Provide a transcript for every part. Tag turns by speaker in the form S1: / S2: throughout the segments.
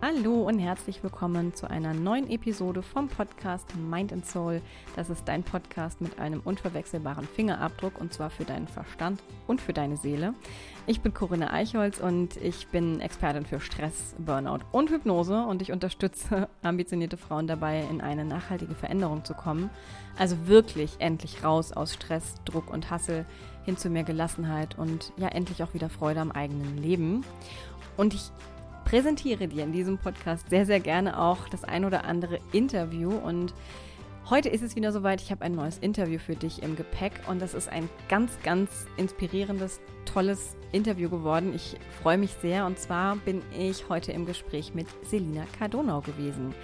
S1: Hallo und herzlich willkommen zu einer neuen Episode vom Podcast Mind and Soul. Das ist dein Podcast mit einem unverwechselbaren Fingerabdruck und zwar für deinen Verstand und für deine Seele. Ich bin Corinne Eichholz und ich bin Expertin für Stress, Burnout und Hypnose und ich unterstütze ambitionierte Frauen dabei, in eine nachhaltige Veränderung zu kommen. Also wirklich endlich raus aus Stress, Druck und Hassel hin zu mehr Gelassenheit und ja endlich auch wieder Freude am eigenen Leben. Und ich präsentiere dir in diesem Podcast sehr, sehr gerne auch das ein oder andere Interview. Und heute ist es wieder soweit. Ich habe ein neues Interview für dich im Gepäck und das ist ein ganz, ganz inspirierendes, tolles Interview geworden. Ich freue mich sehr und zwar bin ich heute im Gespräch mit Selina Cardonau gewesen.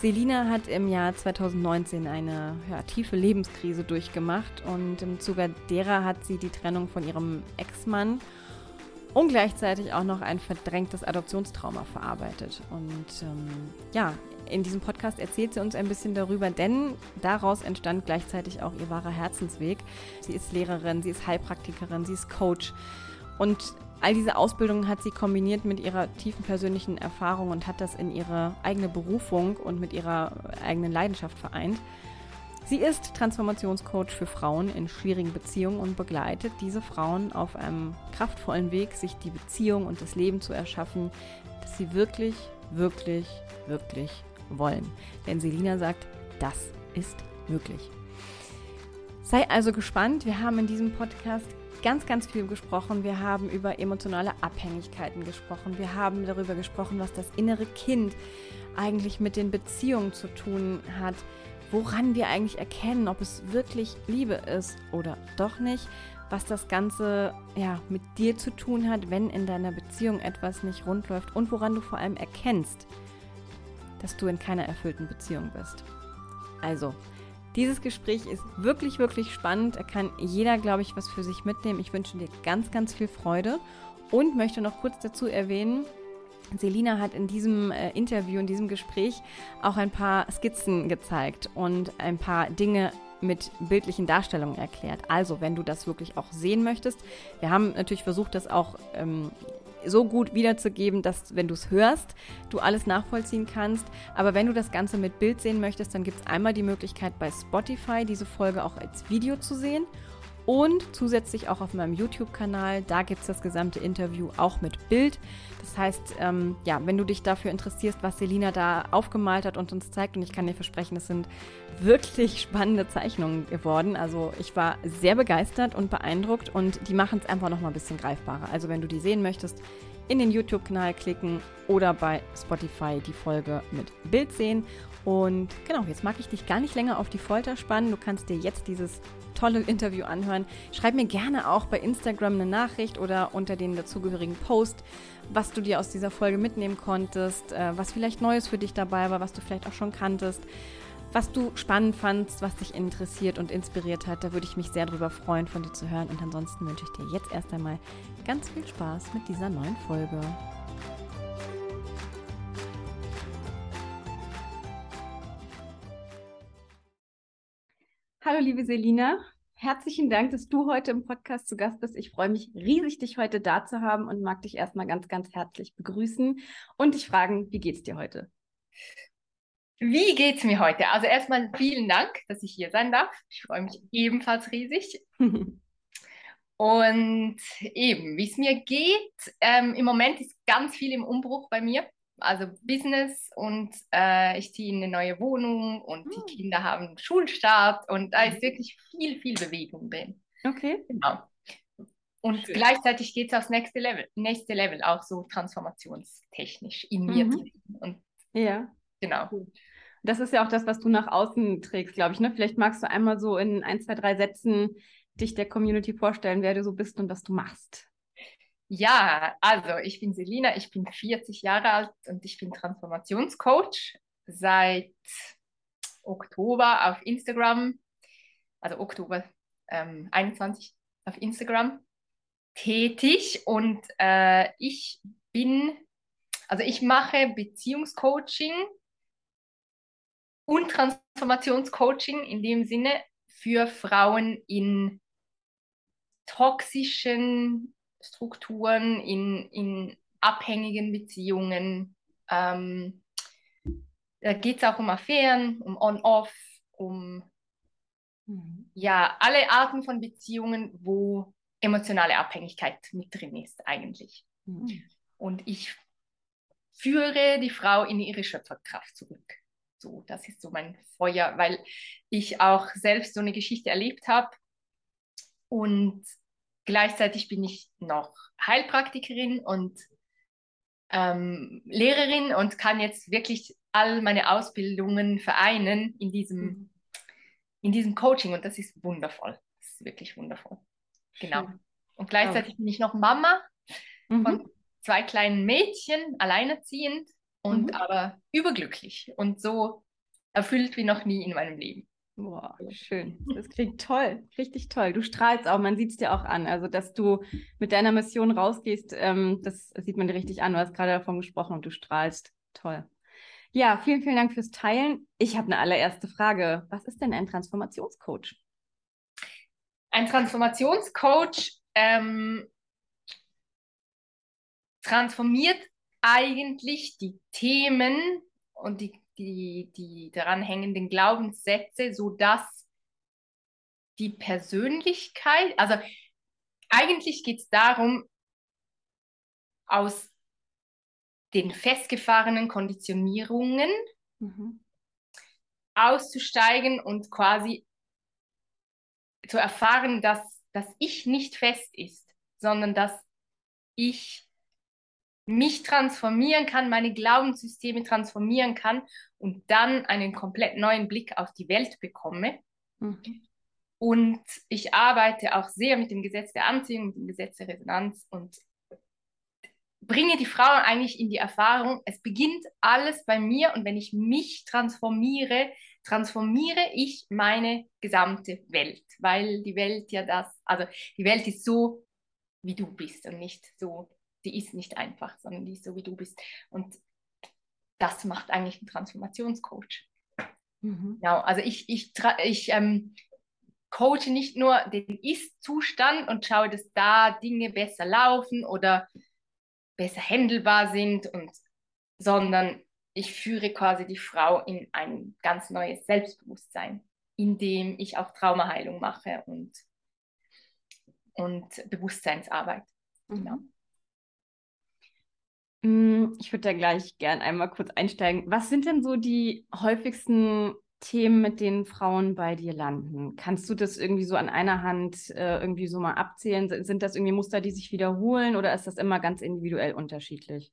S1: Selina hat im Jahr 2019 eine ja, tiefe Lebenskrise durchgemacht und im Zuge derer hat sie die Trennung von ihrem Ex-Mann und gleichzeitig auch noch ein verdrängtes Adoptionstrauma verarbeitet. Und ähm, ja, in diesem Podcast erzählt sie uns ein bisschen darüber, denn daraus entstand gleichzeitig auch ihr wahrer Herzensweg. Sie ist Lehrerin, sie ist Heilpraktikerin, sie ist Coach. Und all diese Ausbildungen hat sie kombiniert mit ihrer tiefen persönlichen Erfahrung und hat das in ihre eigene Berufung und mit ihrer eigenen Leidenschaft vereint. Sie ist Transformationscoach für Frauen in schwierigen Beziehungen und begleitet diese Frauen auf einem kraftvollen Weg, sich die Beziehung und das Leben zu erschaffen, das sie wirklich, wirklich, wirklich wollen. Denn Selina sagt, das ist möglich. Sei also gespannt. Wir haben in diesem Podcast ganz, ganz viel gesprochen. Wir haben über emotionale Abhängigkeiten gesprochen. Wir haben darüber gesprochen, was das innere Kind eigentlich mit den Beziehungen zu tun hat woran wir eigentlich erkennen, ob es wirklich Liebe ist oder doch nicht, was das Ganze ja mit dir zu tun hat, wenn in deiner Beziehung etwas nicht rund läuft und woran du vor allem erkennst, dass du in keiner erfüllten Beziehung bist. Also, dieses Gespräch ist wirklich, wirklich spannend. Da kann jeder, glaube ich, was für sich mitnehmen. Ich wünsche dir ganz, ganz viel Freude und möchte noch kurz dazu erwähnen, Selina hat in diesem äh, Interview, in diesem Gespräch auch ein paar Skizzen gezeigt und ein paar Dinge mit bildlichen Darstellungen erklärt. Also, wenn du das wirklich auch sehen möchtest, wir haben natürlich versucht, das auch ähm, so gut wiederzugeben, dass wenn du es hörst, du alles nachvollziehen kannst. Aber wenn du das Ganze mit Bild sehen möchtest, dann gibt es einmal die Möglichkeit bei Spotify diese Folge auch als Video zu sehen und zusätzlich auch auf meinem YouTube-Kanal. Da gibt es das gesamte Interview auch mit Bild. Das heißt, ähm, ja, wenn du dich dafür interessierst, was Selina da aufgemalt hat und uns zeigt, und ich kann dir versprechen, es sind wirklich spannende Zeichnungen geworden. Also ich war sehr begeistert und beeindruckt und die machen es einfach noch mal ein bisschen greifbarer. Also wenn du die sehen möchtest, in den YouTube-Kanal klicken oder bei Spotify die Folge mit Bild sehen. Und genau, jetzt mag ich dich gar nicht länger auf die Folter spannen. Du kannst dir jetzt dieses tolle Interview anhören. Schreib mir gerne auch bei Instagram eine Nachricht oder unter den dazugehörigen Post, was du dir aus dieser Folge mitnehmen konntest, äh, was vielleicht Neues für dich dabei war, was du vielleicht auch schon kanntest, was du spannend fandst, was dich interessiert und inspiriert hat. Da würde ich mich sehr darüber freuen, von dir zu hören. Und ansonsten wünsche ich dir jetzt erst einmal ganz viel Spaß mit dieser neuen Folge. Hallo liebe Selina, herzlichen Dank, dass du heute im Podcast zu Gast bist. Ich freue mich riesig, dich heute da zu haben und mag dich erstmal ganz, ganz herzlich begrüßen und dich fragen, wie geht's dir heute?
S2: Wie geht's mir heute? Also erstmal vielen Dank, dass ich hier sein darf. Ich freue mich ebenfalls riesig. und eben, wie es mir geht, ähm, im Moment ist ganz viel im Umbruch bei mir also Business und äh, ich ziehe in eine neue Wohnung und die ah. Kinder haben Schulstart und da ist mhm. wirklich viel, viel Bewegung drin.
S1: Okay.
S2: Genau. Und Schön. gleichzeitig geht es aufs nächste Level, nächste Level, auch so transformationstechnisch in mir
S1: mhm. Und ja. Genau. Das ist ja auch das, was du nach außen trägst, glaube ich. Ne? Vielleicht magst du einmal so in ein, zwei, drei Sätzen dich der Community vorstellen, wer du so bist und was du machst.
S2: Ja, also ich bin Selina, ich bin 40 Jahre alt und ich bin Transformationscoach seit Oktober auf Instagram, also Oktober ähm, 21 auf Instagram tätig und äh, ich bin, also ich mache Beziehungscoaching und Transformationscoaching in dem Sinne für Frauen in toxischen Strukturen, in, in abhängigen Beziehungen, Ähm, da geht es auch um Affären, um On-Off, um mhm. ja, alle Arten von Beziehungen, wo emotionale Abhängigkeit mit drin ist eigentlich. Mhm. Und ich führe die Frau in ihre Schöpferkraft zurück. So, das ist so mein Feuer, weil ich auch selbst so eine Geschichte erlebt habe und gleichzeitig bin ich noch Heilpraktikerin und ähm, Lehrerin und kann jetzt wirklich all meine Ausbildungen vereinen in diesem, mhm. in diesem Coaching und das ist wundervoll. Das ist wirklich wundervoll. Genau. Und gleichzeitig bin ich noch Mama mhm. von zwei kleinen Mädchen, alleinerziehend und mhm. aber überglücklich und so erfüllt wie noch nie in meinem Leben.
S1: Boah, schön. Das klingt toll, richtig toll. Du strahlst auch, man sieht es dir auch an. Also, dass du mit deiner Mission rausgehst, ähm, das sieht man dir richtig an. Du hast gerade davon gesprochen und du strahlst. Toll. Ja, vielen, vielen Dank fürs Teilen. Ich habe eine allererste Frage. Was ist denn ein Transformationscoach?
S2: Ein Transformationscoach ähm, transformiert eigentlich die Themen und die, die, die daran hängenden Glaubenssätze, sodass die Persönlichkeit, also eigentlich geht es darum, aus den festgefahrenen Konditionierungen mhm. auszusteigen und quasi zu erfahren, dass das Ich nicht fest ist, sondern dass ich mich transformieren kann, meine Glaubenssysteme transformieren kann und dann einen komplett neuen Blick auf die Welt bekomme. Mhm. Und ich arbeite auch sehr mit dem Gesetz der Anziehung, mit dem Gesetz der Resonanz und bringe die Frauen eigentlich in die Erfahrung, es beginnt alles bei mir und wenn ich mich transformiere, transformiere ich meine gesamte Welt, weil die Welt ja das, also die Welt ist so, wie du bist und nicht so die ist nicht einfach, sondern die ist so, wie du bist. Und das macht eigentlich ein Transformationscoach. Mhm. Genau, also ich, ich, ich ähm, coache nicht nur den Ist-Zustand und schaue, dass da Dinge besser laufen oder besser handelbar sind, und, sondern ich führe quasi die Frau in ein ganz neues Selbstbewusstsein, indem ich auch Traumaheilung mache und, und Bewusstseinsarbeit. Mhm. Genau.
S1: Mm, ich würde da gleich gern einmal kurz einsteigen. Was sind denn so die häufigsten Themen, mit denen Frauen bei dir landen? Kannst du das irgendwie so an einer Hand äh, irgendwie so mal abzählen? Sind das irgendwie Muster, die sich wiederholen oder ist das immer ganz individuell unterschiedlich?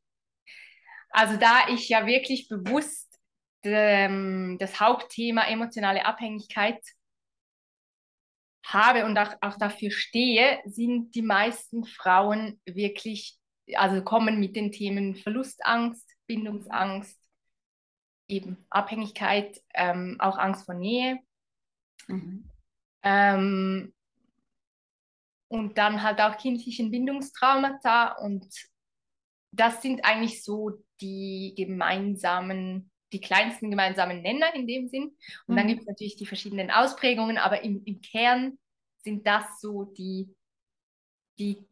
S2: Also da ich ja wirklich bewusst ähm, das Hauptthema emotionale Abhängigkeit habe und auch, auch dafür stehe, sind die meisten Frauen wirklich also kommen mit den Themen Verlustangst, Bindungsangst, eben Abhängigkeit, ähm, auch Angst vor Nähe. Mhm. Ähm, und dann halt auch kindlichen Bindungstraumata und das sind eigentlich so die gemeinsamen, die kleinsten gemeinsamen Nenner in dem Sinn. Und mhm. dann gibt es natürlich die verschiedenen Ausprägungen, aber im, im Kern sind das so die, die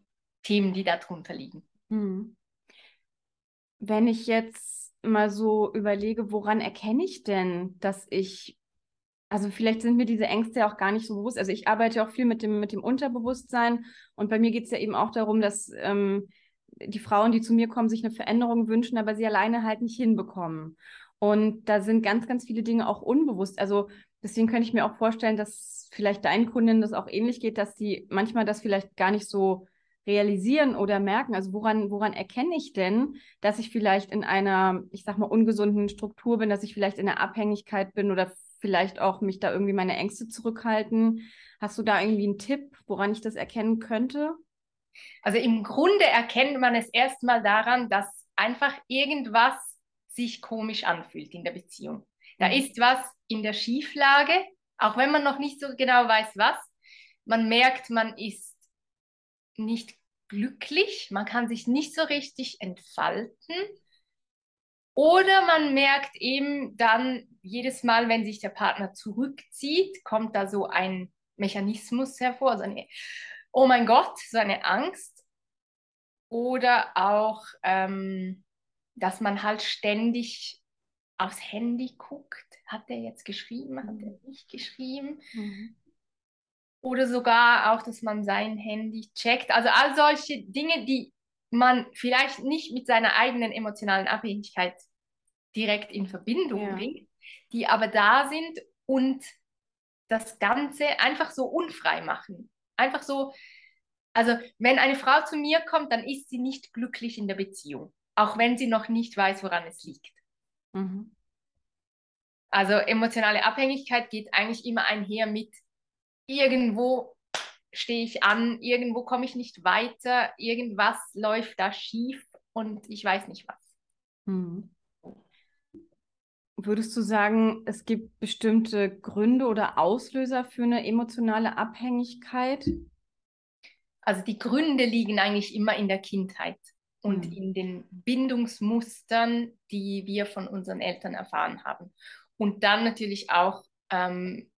S2: Themen, die darunter liegen. Hm.
S1: Wenn ich jetzt mal so überlege, woran erkenne ich denn, dass ich, also vielleicht sind mir diese Ängste ja auch gar nicht so bewusst. Also ich arbeite auch viel mit dem, mit dem Unterbewusstsein und bei mir geht es ja eben auch darum, dass ähm, die Frauen, die zu mir kommen, sich eine Veränderung wünschen, aber sie alleine halt nicht hinbekommen. Und da sind ganz, ganz viele Dinge auch unbewusst. Also deswegen könnte ich mir auch vorstellen, dass vielleicht deinen Kundinnen das auch ähnlich geht, dass die manchmal das vielleicht gar nicht so realisieren oder merken? Also woran, woran erkenne ich denn, dass ich vielleicht in einer, ich sag mal, ungesunden Struktur bin, dass ich vielleicht in der Abhängigkeit bin oder vielleicht auch mich da irgendwie meine Ängste zurückhalten? Hast du da irgendwie einen Tipp, woran ich das erkennen könnte?
S2: Also im Grunde erkennt man es erstmal daran, dass einfach irgendwas sich komisch anfühlt in der Beziehung. Da mhm. ist was in der Schieflage, auch wenn man noch nicht so genau weiß, was. Man merkt, man ist nicht glücklich, man kann sich nicht so richtig entfalten. Oder man merkt eben dann jedes Mal, wenn sich der Partner zurückzieht, kommt da so ein Mechanismus hervor, so eine, oh mein Gott, so eine Angst. Oder auch, ähm, dass man halt ständig aufs Handy guckt. Hat der jetzt geschrieben? Hat er nicht geschrieben? Mhm. Oder sogar auch, dass man sein Handy checkt. Also all solche Dinge, die man vielleicht nicht mit seiner eigenen emotionalen Abhängigkeit direkt in Verbindung ja. bringt, die aber da sind und das Ganze einfach so unfrei machen. Einfach so, also wenn eine Frau zu mir kommt, dann ist sie nicht glücklich in der Beziehung, auch wenn sie noch nicht weiß, woran es liegt. Mhm. Also emotionale Abhängigkeit geht eigentlich immer einher mit irgendwo stehe ich an, irgendwo komme ich nicht weiter, irgendwas läuft da schief und ich weiß nicht was. Mhm.
S1: Würdest du sagen, es gibt bestimmte Gründe oder Auslöser für eine emotionale Abhängigkeit?
S2: Also die Gründe liegen eigentlich immer in der Kindheit und mhm. in den Bindungsmustern, die wir von unseren Eltern erfahren haben. Und dann natürlich auch, ähm,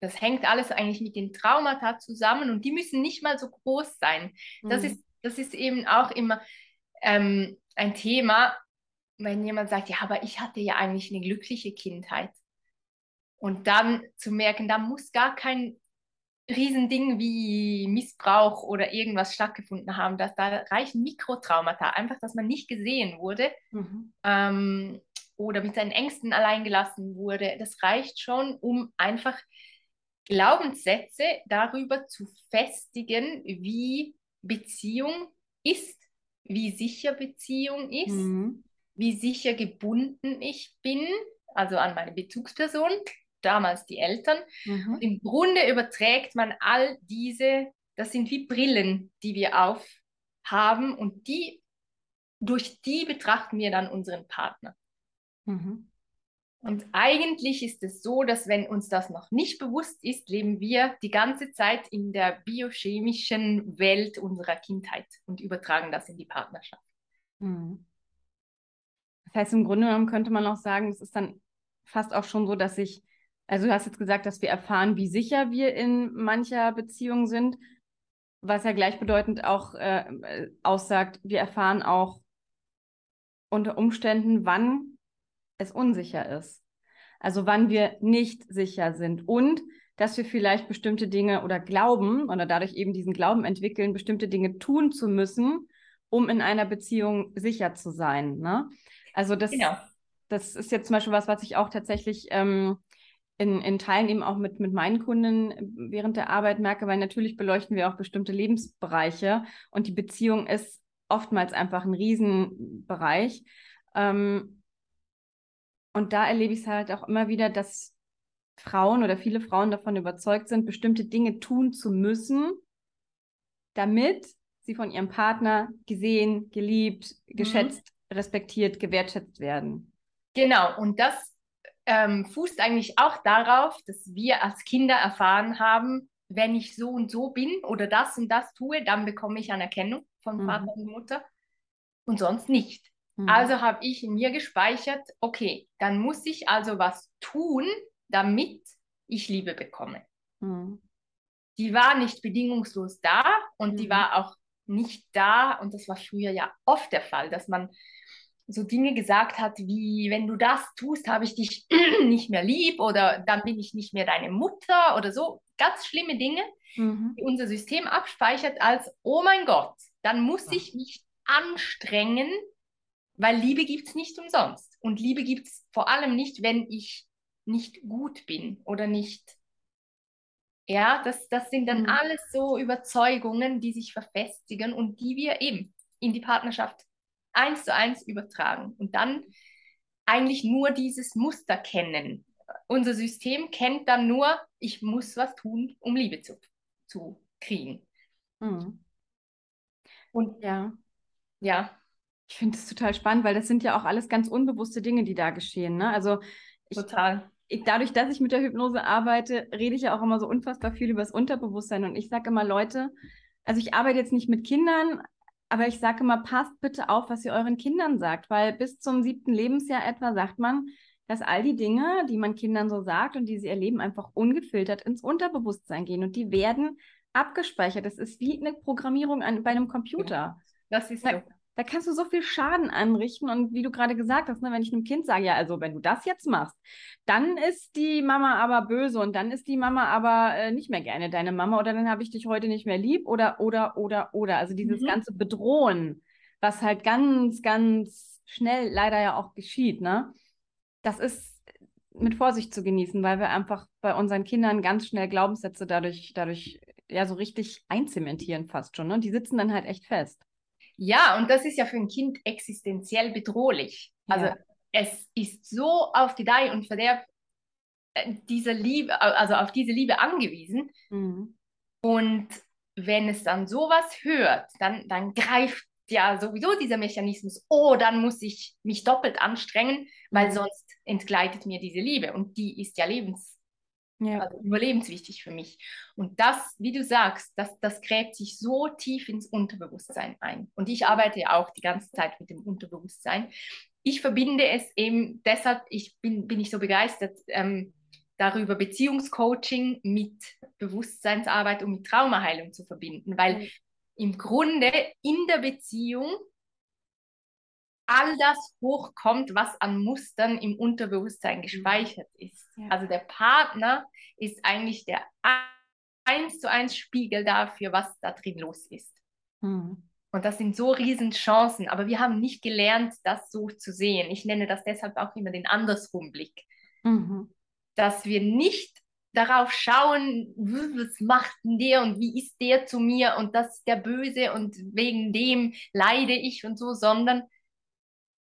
S2: das hängt alles eigentlich mit den Traumata zusammen und die müssen nicht mal so groß sein. Das, mhm. ist, das ist eben auch immer ähm, ein Thema, wenn jemand sagt, ja, aber ich hatte ja eigentlich eine glückliche Kindheit. Und dann zu merken, da muss gar kein Riesending wie Missbrauch oder irgendwas stattgefunden haben, dass da reichen Mikrotraumata, einfach, dass man nicht gesehen wurde mhm. ähm, oder mit seinen Ängsten alleingelassen wurde. Das reicht schon, um einfach Glaubenssätze darüber zu festigen, wie Beziehung ist, wie sicher Beziehung ist. Mhm wie sicher gebunden ich bin, also an meine Bezugsperson, damals die Eltern. Mhm. Im Grunde überträgt man all diese, das sind wie Brillen, die wir aufhaben und die, durch die betrachten wir dann unseren Partner. Mhm. Und eigentlich ist es so, dass wenn uns das noch nicht bewusst ist, leben wir die ganze Zeit in der biochemischen Welt unserer Kindheit und übertragen das in die Partnerschaft. Mhm.
S1: Das heißt, im Grunde genommen könnte man auch sagen, es ist dann fast auch schon so, dass ich, also du hast jetzt gesagt, dass wir erfahren, wie sicher wir in mancher Beziehung sind, was ja gleichbedeutend auch äh, aussagt, wir erfahren auch unter Umständen, wann es unsicher ist. Also wann wir nicht sicher sind und dass wir vielleicht bestimmte Dinge oder glauben oder dadurch eben diesen Glauben entwickeln, bestimmte Dinge tun zu müssen, um in einer Beziehung sicher zu sein. Ne? Also das, genau. das ist jetzt zum Beispiel was, was ich auch tatsächlich ähm, in, in Teilen eben auch mit, mit meinen Kunden während der Arbeit merke, weil natürlich beleuchten wir auch bestimmte Lebensbereiche und die Beziehung ist oftmals einfach ein Riesenbereich. Ähm, und da erlebe ich es halt auch immer wieder, dass Frauen oder viele Frauen davon überzeugt sind, bestimmte Dinge tun zu müssen, damit sie von ihrem Partner gesehen, geliebt, mhm. geschätzt respektiert, gewertschätzt werden.
S2: Genau, und das ähm, fußt eigentlich auch darauf, dass wir als Kinder erfahren haben, wenn ich so und so bin oder das und das tue, dann bekomme ich Anerkennung von mhm. Vater und Mutter und sonst nicht. Mhm. Also habe ich in mir gespeichert, okay, dann muss ich also was tun, damit ich Liebe bekomme. Mhm. Die war nicht bedingungslos da und die mhm. war auch nicht da und das war früher ja oft der Fall, dass man so Dinge gesagt hat, wie wenn du das tust, habe ich dich nicht mehr lieb oder dann bin ich nicht mehr deine Mutter oder so. Ganz schlimme Dinge, mhm. die unser System abspeichert als, oh mein Gott, dann muss ich mich anstrengen, weil Liebe gibt es nicht umsonst. Und Liebe gibt es vor allem nicht, wenn ich nicht gut bin oder nicht. Ja, das, das sind dann mhm. alles so Überzeugungen, die sich verfestigen und die wir eben in die Partnerschaft eins zu eins übertragen und dann eigentlich nur dieses Muster kennen. Unser System kennt dann nur, ich muss was tun, um Liebe zu, zu kriegen. Mhm.
S1: Und ja, ja. Ich finde es total spannend, weil das sind ja auch alles ganz unbewusste Dinge, die da geschehen. Ne? Also ich, total. Ich, dadurch, dass ich mit der Hypnose arbeite, rede ich ja auch immer so unfassbar viel über das Unterbewusstsein. Und ich sage immer, Leute, also ich arbeite jetzt nicht mit Kindern, aber ich sage immer, passt bitte auf, was ihr euren Kindern sagt, weil bis zum siebten Lebensjahr etwa sagt man, dass all die Dinge, die man Kindern so sagt und die sie erleben, einfach ungefiltert ins Unterbewusstsein gehen und die werden abgespeichert. Das ist wie eine Programmierung an, bei einem Computer.
S2: Das ist so. Da,
S1: kannst du so viel Schaden anrichten. Und wie du gerade gesagt hast, ne, wenn ich einem Kind sage, ja, also wenn du das jetzt machst, dann ist die Mama aber böse und dann ist die Mama aber äh, nicht mehr gerne deine Mama oder dann habe ich dich heute nicht mehr lieb oder, oder, oder, oder. Also dieses mhm. ganze Bedrohen, was halt ganz, ganz schnell leider ja auch geschieht, ne? Das ist mit Vorsicht zu genießen, weil wir einfach bei unseren Kindern ganz schnell Glaubenssätze dadurch, dadurch ja so richtig einzementieren fast schon. Ne? Die sitzen dann halt echt fest.
S2: Ja, und das ist ja für ein Kind existenziell bedrohlich. Also ja. es ist so auf die Gedeih und Verderb äh, diese Liebe, also auf diese Liebe angewiesen. Mhm. Und wenn es dann sowas hört, dann, dann greift ja sowieso dieser Mechanismus, oh, dann muss ich mich doppelt anstrengen, weil mhm. sonst entgleitet mir diese Liebe. Und die ist ja lebens, ja. Also überlebenswichtig für mich. Und das, wie du sagst, das, das gräbt sich so tief ins Unterbewusstsein ein. Und ich arbeite ja auch die ganze Zeit mit dem Unterbewusstsein. Ich verbinde es eben deshalb, ich bin, bin ich so begeistert ähm, darüber, Beziehungscoaching mit Bewusstseinsarbeit und mit Traumaheilung zu verbinden, weil mhm. im Grunde in der Beziehung all das hochkommt, was an Mustern im Unterbewusstsein mhm. gespeichert ist. Ja. Also der Partner ist eigentlich der eins zu eins Spiegel dafür, was da drin los ist. Mhm. Und das sind so riesen Chancen, aber wir haben nicht gelernt, das so zu sehen. Ich nenne das deshalb auch immer den Andersrumblick. Mhm. Dass wir nicht darauf schauen, was macht denn der und wie ist der zu mir und das ist der Böse und wegen dem leide ich und so, sondern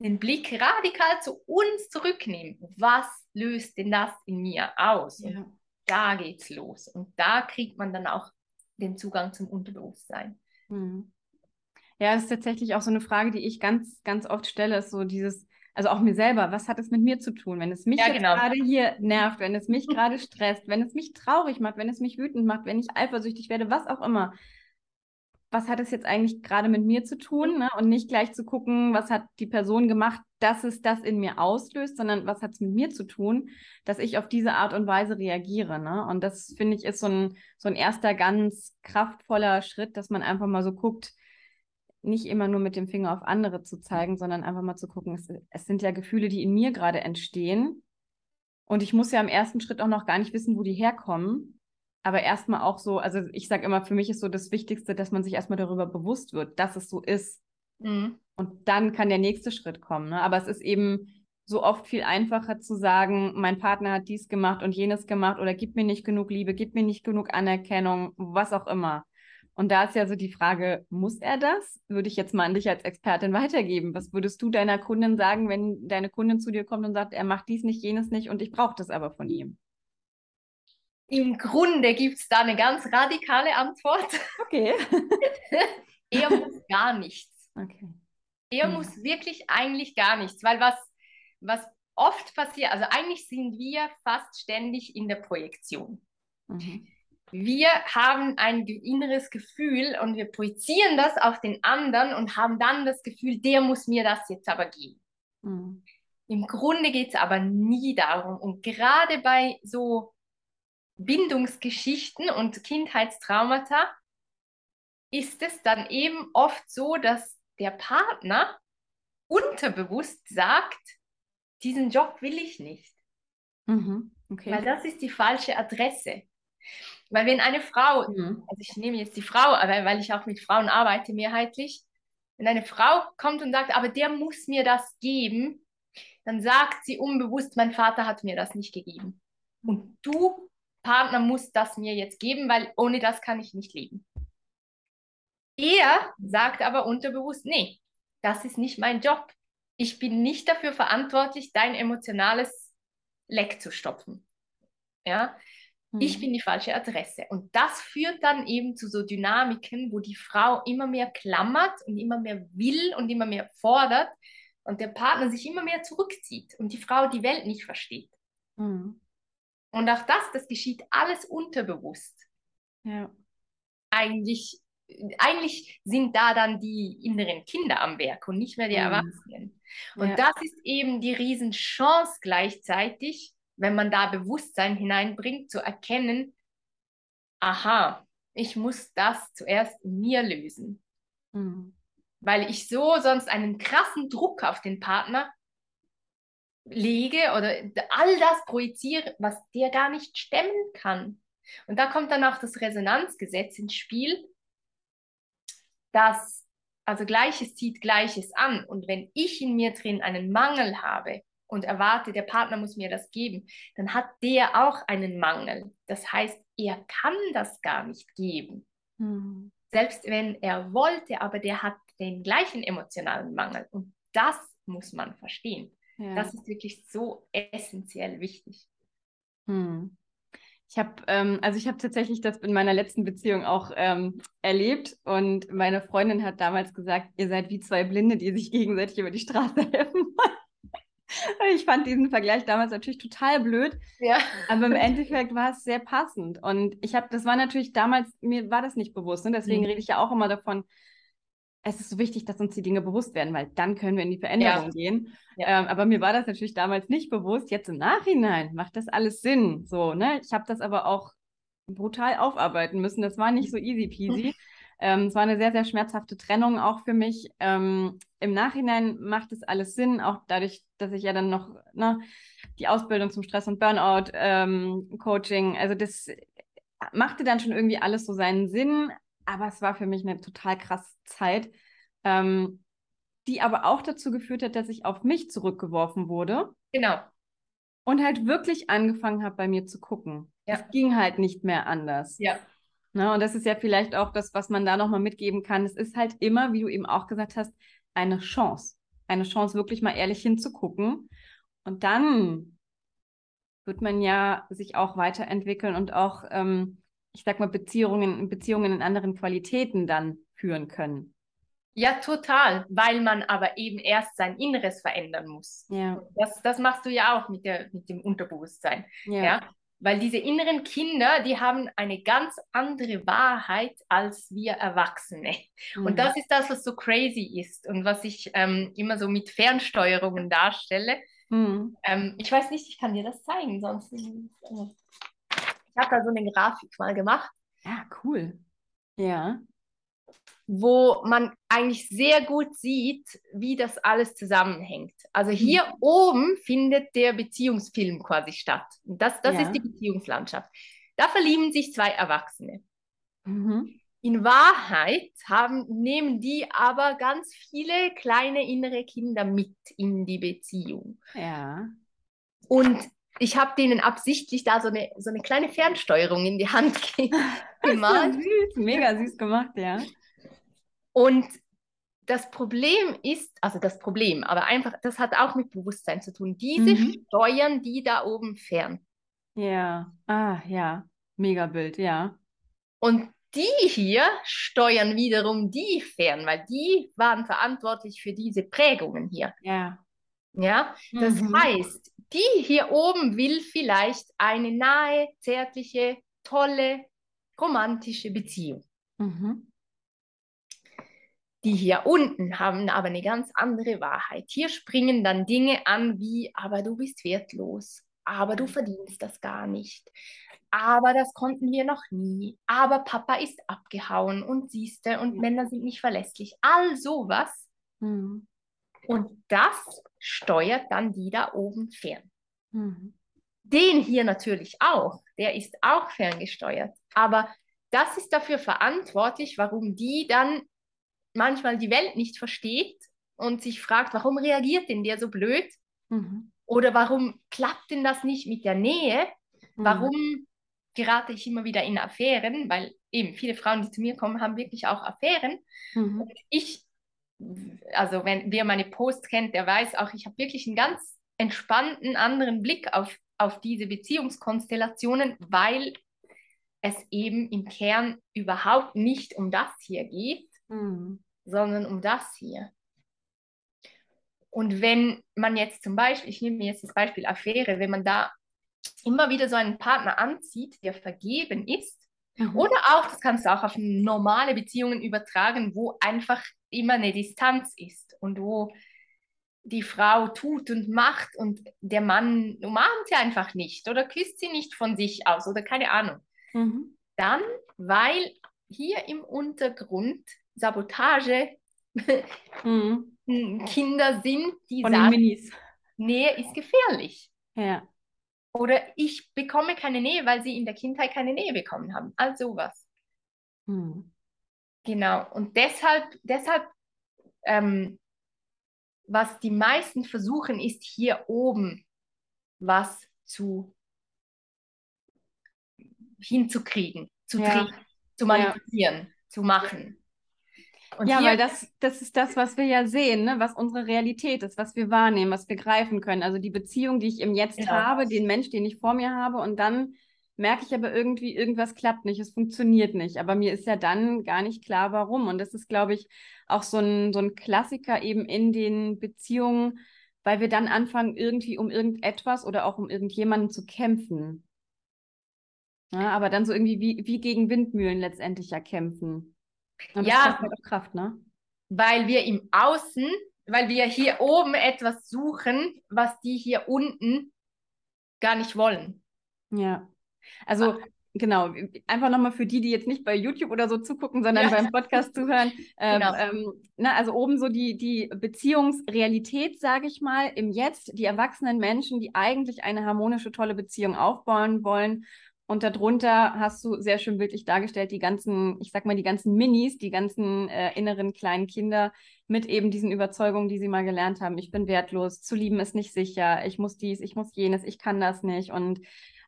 S2: den Blick radikal zu uns zurücknehmen. Was löst denn das in mir aus? Ja. Und da geht's los. Und da kriegt man dann auch den Zugang zum Unterbewusstsein.
S1: Hm. Ja, das ist tatsächlich auch so eine Frage, die ich ganz, ganz oft stelle, ist so dieses, also auch mir selber, was hat es mit mir zu tun, wenn es mich ja, genau. gerade hier nervt, wenn es mich gerade stresst, wenn es mich traurig macht, wenn es mich wütend macht, wenn ich eifersüchtig werde, was auch immer was hat es jetzt eigentlich gerade mit mir zu tun? Ne? Und nicht gleich zu gucken, was hat die Person gemacht, dass es das in mir auslöst, sondern was hat es mit mir zu tun, dass ich auf diese Art und Weise reagiere. Ne? Und das finde ich ist so ein, so ein erster ganz kraftvoller Schritt, dass man einfach mal so guckt, nicht immer nur mit dem Finger auf andere zu zeigen, sondern einfach mal zu gucken, es, es sind ja Gefühle, die in mir gerade entstehen. Und ich muss ja im ersten Schritt auch noch gar nicht wissen, wo die herkommen aber erstmal auch so, also ich sage immer, für mich ist so das Wichtigste, dass man sich erstmal darüber bewusst wird, dass es so ist. Mhm. Und dann kann der nächste Schritt kommen. Ne? Aber es ist eben so oft viel einfacher zu sagen, mein Partner hat dies gemacht und jenes gemacht oder gibt mir nicht genug Liebe, gibt mir nicht genug Anerkennung, was auch immer. Und da ist ja so die Frage, muss er das? Würde ich jetzt mal an dich als Expertin weitergeben. Was würdest du deiner Kundin sagen, wenn deine Kundin zu dir kommt und sagt, er macht dies nicht, jenes nicht und ich brauche das aber von ihm?
S2: Im Grunde gibt es da eine ganz radikale Antwort.
S1: Okay.
S2: er muss gar nichts.
S1: Okay.
S2: Er mhm. muss wirklich eigentlich gar nichts, weil was, was oft passiert, also eigentlich sind wir fast ständig in der Projektion. Mhm. Wir haben ein inneres Gefühl und wir projizieren das auf den anderen und haben dann das Gefühl, der muss mir das jetzt aber geben. Mhm. Im Grunde geht es aber nie darum. Und gerade bei so Bindungsgeschichten und Kindheitstraumata ist es dann eben oft so, dass der Partner unterbewusst sagt, diesen Job will ich nicht. Mhm, okay. Weil das ist die falsche Adresse. Weil wenn eine Frau, mhm. also ich nehme jetzt die Frau, aber weil ich auch mit Frauen arbeite mehrheitlich, wenn eine Frau kommt und sagt, aber der muss mir das geben, dann sagt sie unbewusst, mein Vater hat mir das nicht gegeben. Und du Partner muss das mir jetzt geben, weil ohne das kann ich nicht leben. Er sagt aber unterbewusst, nee, das ist nicht mein Job. Ich bin nicht dafür verantwortlich, dein emotionales Leck zu stopfen. Ja, mhm. ich bin die falsche Adresse. Und das führt dann eben zu so Dynamiken, wo die Frau immer mehr klammert und immer mehr will und immer mehr fordert und der Partner sich immer mehr zurückzieht und die Frau die Welt nicht versteht. Mhm. Und auch das, das geschieht alles unterbewusst.
S1: Ja.
S2: Eigentlich, eigentlich sind da dann die inneren Kinder am Werk und nicht mehr die mhm. Erwachsenen. Und ja. das ist eben die Riesenchance gleichzeitig, wenn man da Bewusstsein hineinbringt, zu erkennen, aha, ich muss das zuerst in mir lösen.
S1: Mhm.
S2: weil ich so sonst einen krassen Druck auf den Partner lege oder all das projiziere, was der gar nicht stemmen kann. Und da kommt dann auch das Resonanzgesetz ins Spiel, dass also Gleiches zieht Gleiches an. Und wenn ich in mir drin einen Mangel habe und erwarte, der Partner muss mir das geben, dann hat der auch einen Mangel. Das heißt, er kann das gar nicht geben. Mhm. Selbst wenn er wollte, aber der hat den gleichen emotionalen Mangel. Und das muss man verstehen. Ja. Das ist wirklich so essentiell wichtig.
S1: Hm. Ich habe, ähm, also ich habe tatsächlich das in meiner letzten Beziehung auch ähm, erlebt und meine Freundin hat damals gesagt, ihr seid wie zwei Blinde, die sich gegenseitig über die Straße helfen wollen. Ich fand diesen Vergleich damals natürlich total blöd, ja. aber im Endeffekt war es sehr passend. Und ich habe, das war natürlich damals, mir war das nicht bewusst. Und ne? deswegen mhm. rede ich ja auch immer davon, es ist so wichtig, dass uns die Dinge bewusst werden, weil dann können wir in die Veränderung ja. gehen. Ja. Ähm, aber mir war das natürlich damals nicht bewusst. Jetzt im Nachhinein macht das alles Sinn. So, ne? Ich habe das aber auch brutal aufarbeiten müssen. Das war nicht so easy peasy. ähm, es war eine sehr, sehr schmerzhafte Trennung auch für mich. Ähm, Im Nachhinein macht es alles Sinn, auch dadurch, dass ich ja dann noch ne, die Ausbildung zum Stress- und Burnout-Coaching, ähm, also das machte dann schon irgendwie alles so seinen Sinn. Aber es war für mich eine total krasse Zeit, ähm, die aber auch dazu geführt hat, dass ich auf mich zurückgeworfen wurde.
S2: Genau.
S1: Und halt wirklich angefangen habe, bei mir zu gucken. Ja. Es ging halt nicht mehr anders.
S2: Ja.
S1: Na, ne, und das ist ja vielleicht auch das, was man da nochmal mitgeben kann. Es ist halt immer, wie du eben auch gesagt hast, eine Chance. Eine Chance, wirklich mal ehrlich hinzugucken. Und dann wird man ja sich auch weiterentwickeln und auch ähm, ich sag mal, Beziehungen, Beziehungen in anderen Qualitäten dann führen können.
S2: Ja, total, weil man aber eben erst sein Inneres verändern muss. Ja. Das, das machst du ja auch mit, der, mit dem Unterbewusstsein. Ja. ja. Weil diese inneren Kinder, die haben eine ganz andere Wahrheit als wir Erwachsene. Mhm. Und das ist das, was so crazy ist und was ich ähm, immer so mit Fernsteuerungen darstelle. Mhm. Ähm, ich weiß nicht, ich kann dir das zeigen, sonst. Ich habe da so eine Grafik mal gemacht.
S1: Ja, cool. Ja.
S2: Wo man eigentlich sehr gut sieht, wie das alles zusammenhängt. Also hier mhm. oben findet der Beziehungsfilm quasi statt. Das, das ja. ist die Beziehungslandschaft. Da verlieben sich zwei Erwachsene. Mhm. In Wahrheit haben, nehmen die aber ganz viele kleine innere Kinder mit in die Beziehung.
S1: Ja.
S2: Und ich habe denen absichtlich da so eine, so eine kleine Fernsteuerung in die Hand
S1: gemalt. süß, mega süß gemacht, ja.
S2: Und das Problem ist, also das Problem, aber einfach, das hat auch mit Bewusstsein zu tun. Diese mhm. steuern die da oben fern.
S1: Ja, ah, ja, mega Bild, ja.
S2: Und die hier steuern wiederum die fern, weil die waren verantwortlich für diese Prägungen hier.
S1: Ja.
S2: Ja, das mhm. heißt, die hier oben will vielleicht eine nahe, zärtliche, tolle, romantische Beziehung. Mhm. Die hier unten haben aber eine ganz andere Wahrheit. Hier springen dann Dinge an wie, aber du bist wertlos, aber du verdienst das gar nicht, aber das konnten wir noch nie, aber Papa ist abgehauen und siehste und. Männer sind nicht verlässlich. All sowas. Mhm. Und das steuert dann die da oben fern. Mhm. Den hier natürlich auch, der ist auch ferngesteuert. Aber das ist dafür verantwortlich, warum die dann manchmal die Welt nicht versteht und sich fragt, warum reagiert denn der so blöd? Mhm. Oder warum klappt denn das nicht mit der Nähe? Mhm. Warum gerate ich immer wieder in Affären? Weil eben viele Frauen, die zu mir kommen, haben wirklich auch Affären. Mhm. Und ich also wenn wer meine Post kennt, der weiß auch, ich habe wirklich einen ganz entspannten anderen Blick auf, auf diese Beziehungskonstellationen, weil es eben im Kern überhaupt nicht um das hier geht, mhm. sondern um das hier. Und wenn man jetzt zum Beispiel, ich nehme mir jetzt das Beispiel Affäre, wenn man da immer wieder so einen Partner anzieht, der vergeben ist, Mhm. Oder auch, das kannst du auch auf normale Beziehungen übertragen, wo einfach immer eine Distanz ist und wo die Frau tut und macht und der Mann umarmt sie einfach nicht oder küsst sie nicht von sich aus oder keine Ahnung. Mhm. Dann, weil hier im Untergrund Sabotage mhm. Kinder sind, die
S1: Von sagen.
S2: Nähe ist gefährlich.
S1: Ja.
S2: Oder ich bekomme keine Nähe, weil sie in der Kindheit keine Nähe bekommen haben. All sowas. Hm. Genau. Und deshalb, deshalb ähm, was die meisten versuchen, ist hier oben was zu hinzukriegen, zu, ja. zu manipulieren, ja. zu machen.
S1: Und ja, weil das, das ist das, was wir ja sehen, ne? was unsere Realität ist, was wir wahrnehmen, was wir greifen können. Also die Beziehung, die ich im Jetzt genau. habe, den Mensch, den ich vor mir habe und dann merke ich aber irgendwie, irgendwas klappt nicht, es funktioniert nicht. Aber mir ist ja dann gar nicht klar, warum. Und das ist, glaube ich, auch so ein, so ein Klassiker eben in den Beziehungen, weil wir dann anfangen, irgendwie um irgendetwas oder auch um irgendjemanden zu kämpfen. Ja, aber dann so irgendwie wie, wie gegen Windmühlen letztendlich ja kämpfen.
S2: Und ja, halt Kraft, ne? Weil wir im Außen, weil wir hier oben etwas suchen, was die hier unten gar nicht wollen.
S1: Ja. Also genau, einfach nochmal für die, die jetzt nicht bei YouTube oder so zugucken, sondern ja. beim Podcast zuhören. Ähm, genau. ähm, na, also oben so die, die Beziehungsrealität, sage ich mal, im Jetzt, die erwachsenen Menschen, die eigentlich eine harmonische, tolle Beziehung aufbauen wollen. Und darunter hast du sehr schön bildlich dargestellt, die ganzen, ich sag mal, die ganzen Minis, die ganzen äh, inneren kleinen Kinder mit eben diesen Überzeugungen, die sie mal gelernt haben. Ich bin wertlos, zu lieben ist nicht sicher, ich muss dies, ich muss jenes, ich kann das nicht. Und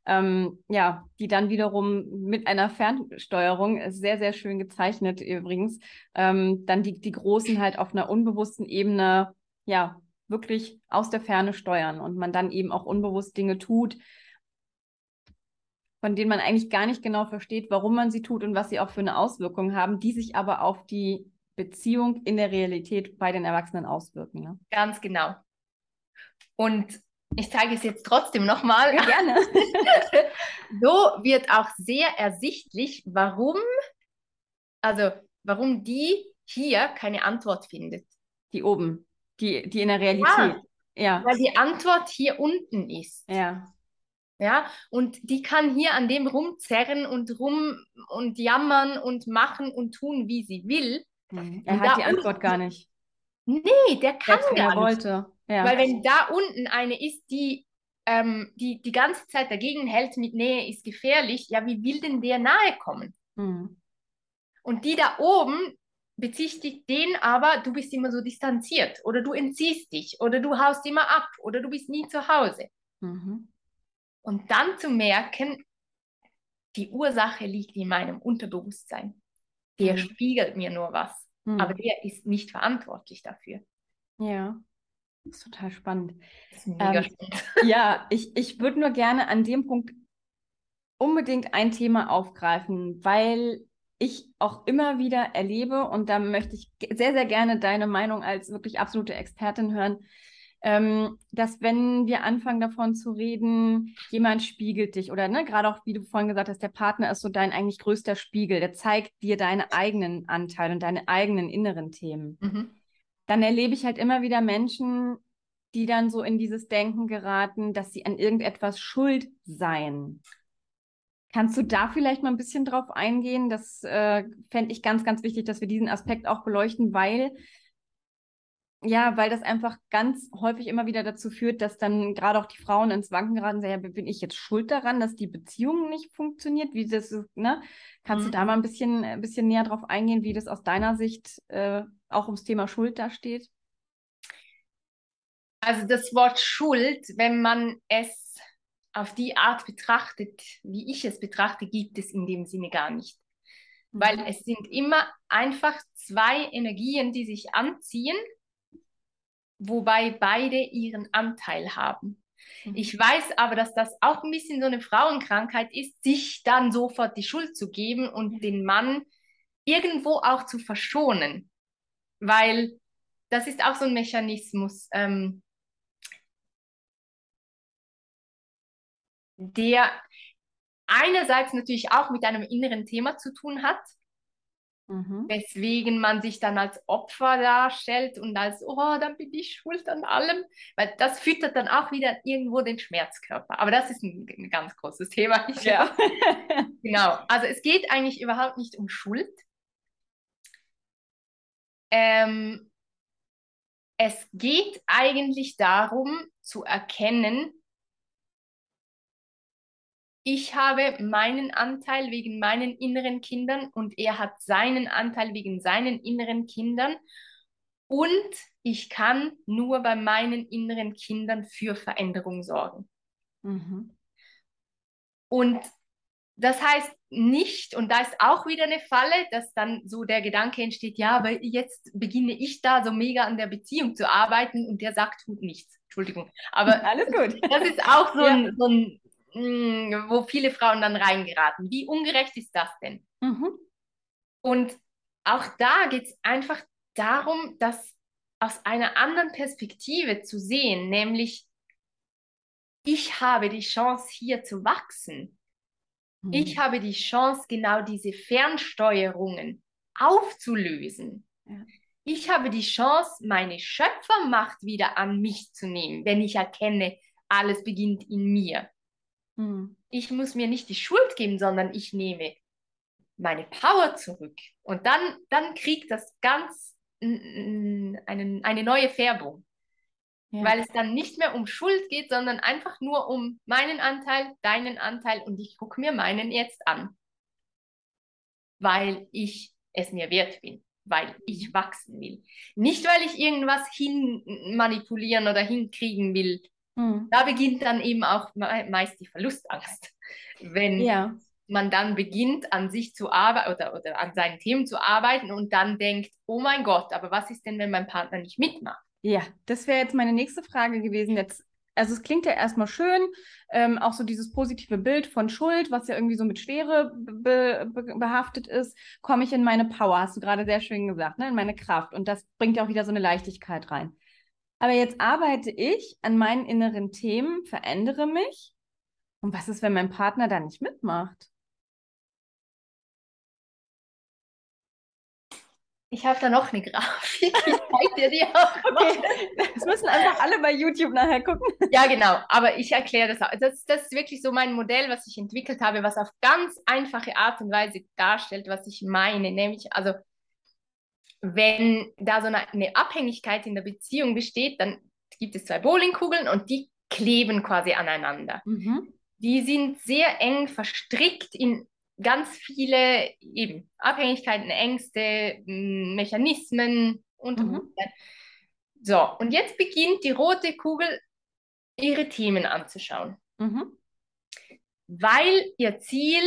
S1: ähm, ja, die dann wiederum mit einer Fernsteuerung, sehr, sehr schön gezeichnet übrigens, ähm, dann die, die Großen halt auf einer unbewussten Ebene, ja, wirklich aus der Ferne steuern und man dann eben auch unbewusst Dinge tut, von denen man eigentlich gar nicht genau versteht, warum man sie tut und was sie auch für eine Auswirkung haben, die sich aber auf die Beziehung in der Realität bei den Erwachsenen auswirken. Ne?
S2: Ganz genau. Und ich zeige es jetzt trotzdem nochmal.
S1: Ja, gerne.
S2: so wird auch sehr ersichtlich, warum, also warum die hier keine Antwort findet.
S1: Die oben, die, die in der Realität.
S2: Ja, ja. Weil die Antwort hier unten ist.
S1: Ja.
S2: Ja, und die kann hier an dem rumzerren und rum und jammern und machen und tun, wie sie will.
S1: Mhm. Er hat die Antwort gar nicht.
S2: Nee, der kann der gar nicht. Wollte. Ja. Weil wenn da unten eine ist, die, ähm, die die ganze Zeit dagegen hält mit Nähe ist gefährlich, ja, wie will denn der nahe kommen? Mhm. Und die da oben bezichtigt den aber, du bist immer so distanziert oder du entziehst dich oder du haust immer ab oder du bist nie zu Hause. Mhm. Und dann zu merken, die Ursache liegt in meinem Unterbewusstsein. Der mhm. spiegelt mir nur was, mhm. aber der ist nicht verantwortlich dafür.
S1: Ja. Das ist total spannend.
S2: Das ist mega ähm, spannend.
S1: Ja, ich, ich würde nur gerne an dem Punkt unbedingt ein Thema aufgreifen, weil ich auch immer wieder erlebe, und da möchte ich sehr, sehr gerne deine Meinung als wirklich absolute Expertin hören, ähm, dass wenn wir anfangen davon zu reden, jemand spiegelt dich oder ne, gerade auch, wie du vorhin gesagt hast, der Partner ist so dein eigentlich größter Spiegel, der zeigt dir deine eigenen Anteile und deine eigenen inneren Themen. Mhm dann erlebe ich halt immer wieder Menschen, die dann so in dieses Denken geraten, dass sie an irgendetwas schuld seien. Kannst du da vielleicht mal ein bisschen drauf eingehen? Das äh, fände ich ganz, ganz wichtig, dass wir diesen Aspekt auch beleuchten, weil ja, weil das einfach ganz häufig immer wieder dazu führt, dass dann gerade auch die Frauen ins Wanken geraten, sagen, ja, bin ich jetzt schuld daran, dass die Beziehung nicht funktioniert? Wie das, ne? Kannst mhm. du da mhm. mal ein bisschen, ein bisschen näher drauf eingehen, wie das aus deiner Sicht äh, auch ums Thema Schuld da steht?
S2: Also das Wort Schuld, wenn man es auf die Art betrachtet, wie ich es betrachte, gibt es in dem Sinne gar nicht. Mhm. Weil es sind immer einfach zwei Energien, die sich anziehen wobei beide ihren Anteil haben. Mhm. Ich weiß aber, dass das auch ein bisschen so eine Frauenkrankheit ist, sich dann sofort die Schuld zu geben und den Mann irgendwo auch zu verschonen, weil das ist auch so ein Mechanismus, ähm, der einerseits natürlich auch mit einem inneren Thema zu tun hat, Mhm. Weswegen man sich dann als Opfer darstellt und als, oh, dann bin ich schuld an allem. Weil das füttert dann auch wieder irgendwo den Schmerzkörper. Aber das ist ein, ein ganz großes Thema.
S1: Ja.
S2: genau. Also es geht eigentlich überhaupt nicht um Schuld. ähm, es geht eigentlich darum zu erkennen, ich habe meinen Anteil wegen meinen inneren Kindern und er hat seinen Anteil wegen seinen inneren Kindern. Und ich kann nur bei meinen inneren Kindern für Veränderung sorgen. Mhm. Und das heißt nicht, und da ist auch wieder eine Falle, dass dann so der Gedanke entsteht, ja, weil jetzt beginne ich da so mega an der Beziehung zu arbeiten und der sagt, tut nichts. Entschuldigung. Aber alles gut. Das ist auch so, ja. ein, so ein, mm, wo viele Frauen dann reingeraten. Wie ungerecht ist das denn? Mhm. Und auch da geht es einfach darum, das aus einer anderen Perspektive zu sehen, nämlich ich habe die Chance hier zu wachsen. Mhm. Ich habe die Chance, genau diese Fernsteuerungen aufzulösen. Ja. Ich habe die Chance, meine Schöpfermacht wieder an mich zu nehmen, wenn ich erkenne, alles beginnt in mir. Mhm. Ich muss mir nicht die Schuld geben, sondern ich nehme meine Power zurück. Und dann, dann kriegt das ganz eine, eine neue Färbung. Ja. Weil es dann nicht mehr um Schuld geht, sondern einfach nur um meinen Anteil, deinen Anteil und ich gucke mir meinen jetzt an. Weil ich es mir wert bin, weil ich mhm. wachsen will. Nicht, weil ich irgendwas hin manipulieren oder hinkriegen will. Mhm. Da beginnt dann eben auch meist die Verlustangst. Wenn ja. man dann beginnt, an sich zu arbeiten oder, oder an seinen Themen zu arbeiten und dann denkt, oh mein Gott, aber was ist denn, wenn mein Partner nicht mitmacht?
S1: Ja, das wäre jetzt meine nächste Frage gewesen. Jetzt, also es klingt ja erstmal schön, ähm, auch so dieses positive Bild von Schuld, was ja irgendwie so mit Schwere be be behaftet ist, komme ich in meine Power, hast du gerade sehr schön gesagt, ne? in meine Kraft. Und das bringt ja auch wieder so eine Leichtigkeit rein. Aber jetzt arbeite ich an meinen inneren Themen, verändere mich. Und was ist, wenn mein Partner da nicht mitmacht?
S2: Ich habe da noch eine Grafik. Ich zeige dir die auch.
S1: Okay. Das müssen einfach alle bei YouTube nachher gucken.
S2: Ja, genau. Aber ich erkläre das auch. Das, das ist wirklich so mein Modell, was ich entwickelt habe, was auf ganz einfache Art und Weise darstellt, was ich meine. Nämlich, also, wenn da so eine, eine Abhängigkeit in der Beziehung besteht, dann gibt es zwei Bowlingkugeln und die kleben quasi aneinander. Mhm. Die sind sehr eng verstrickt in ganz viele eben Abhängigkeiten, Ängste, Mechanismen und mhm. So, und jetzt beginnt die rote Kugel ihre Themen anzuschauen. Mhm. Weil ihr Ziel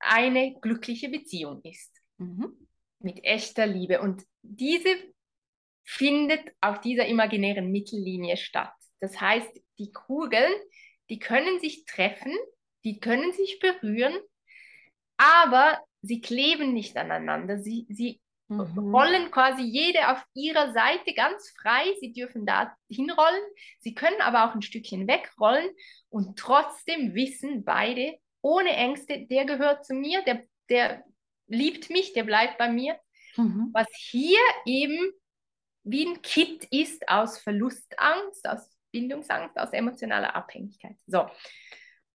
S2: eine glückliche Beziehung ist. Mhm. Mit echter Liebe. Und diese findet auf dieser imaginären Mittellinie statt. Das heißt, die Kugeln, die können sich treffen, die können sich berühren, aber sie kleben nicht aneinander. Sie, sie mhm. rollen quasi jede auf ihrer Seite ganz frei. Sie dürfen da hinrollen. Sie können aber auch ein Stückchen wegrollen und trotzdem wissen beide ohne Ängste, der gehört zu mir, der, der liebt mich, der bleibt bei mir. Mhm. Was hier eben wie ein Kit ist aus Verlustangst, aus Bindungsangst, aus emotionaler Abhängigkeit. So.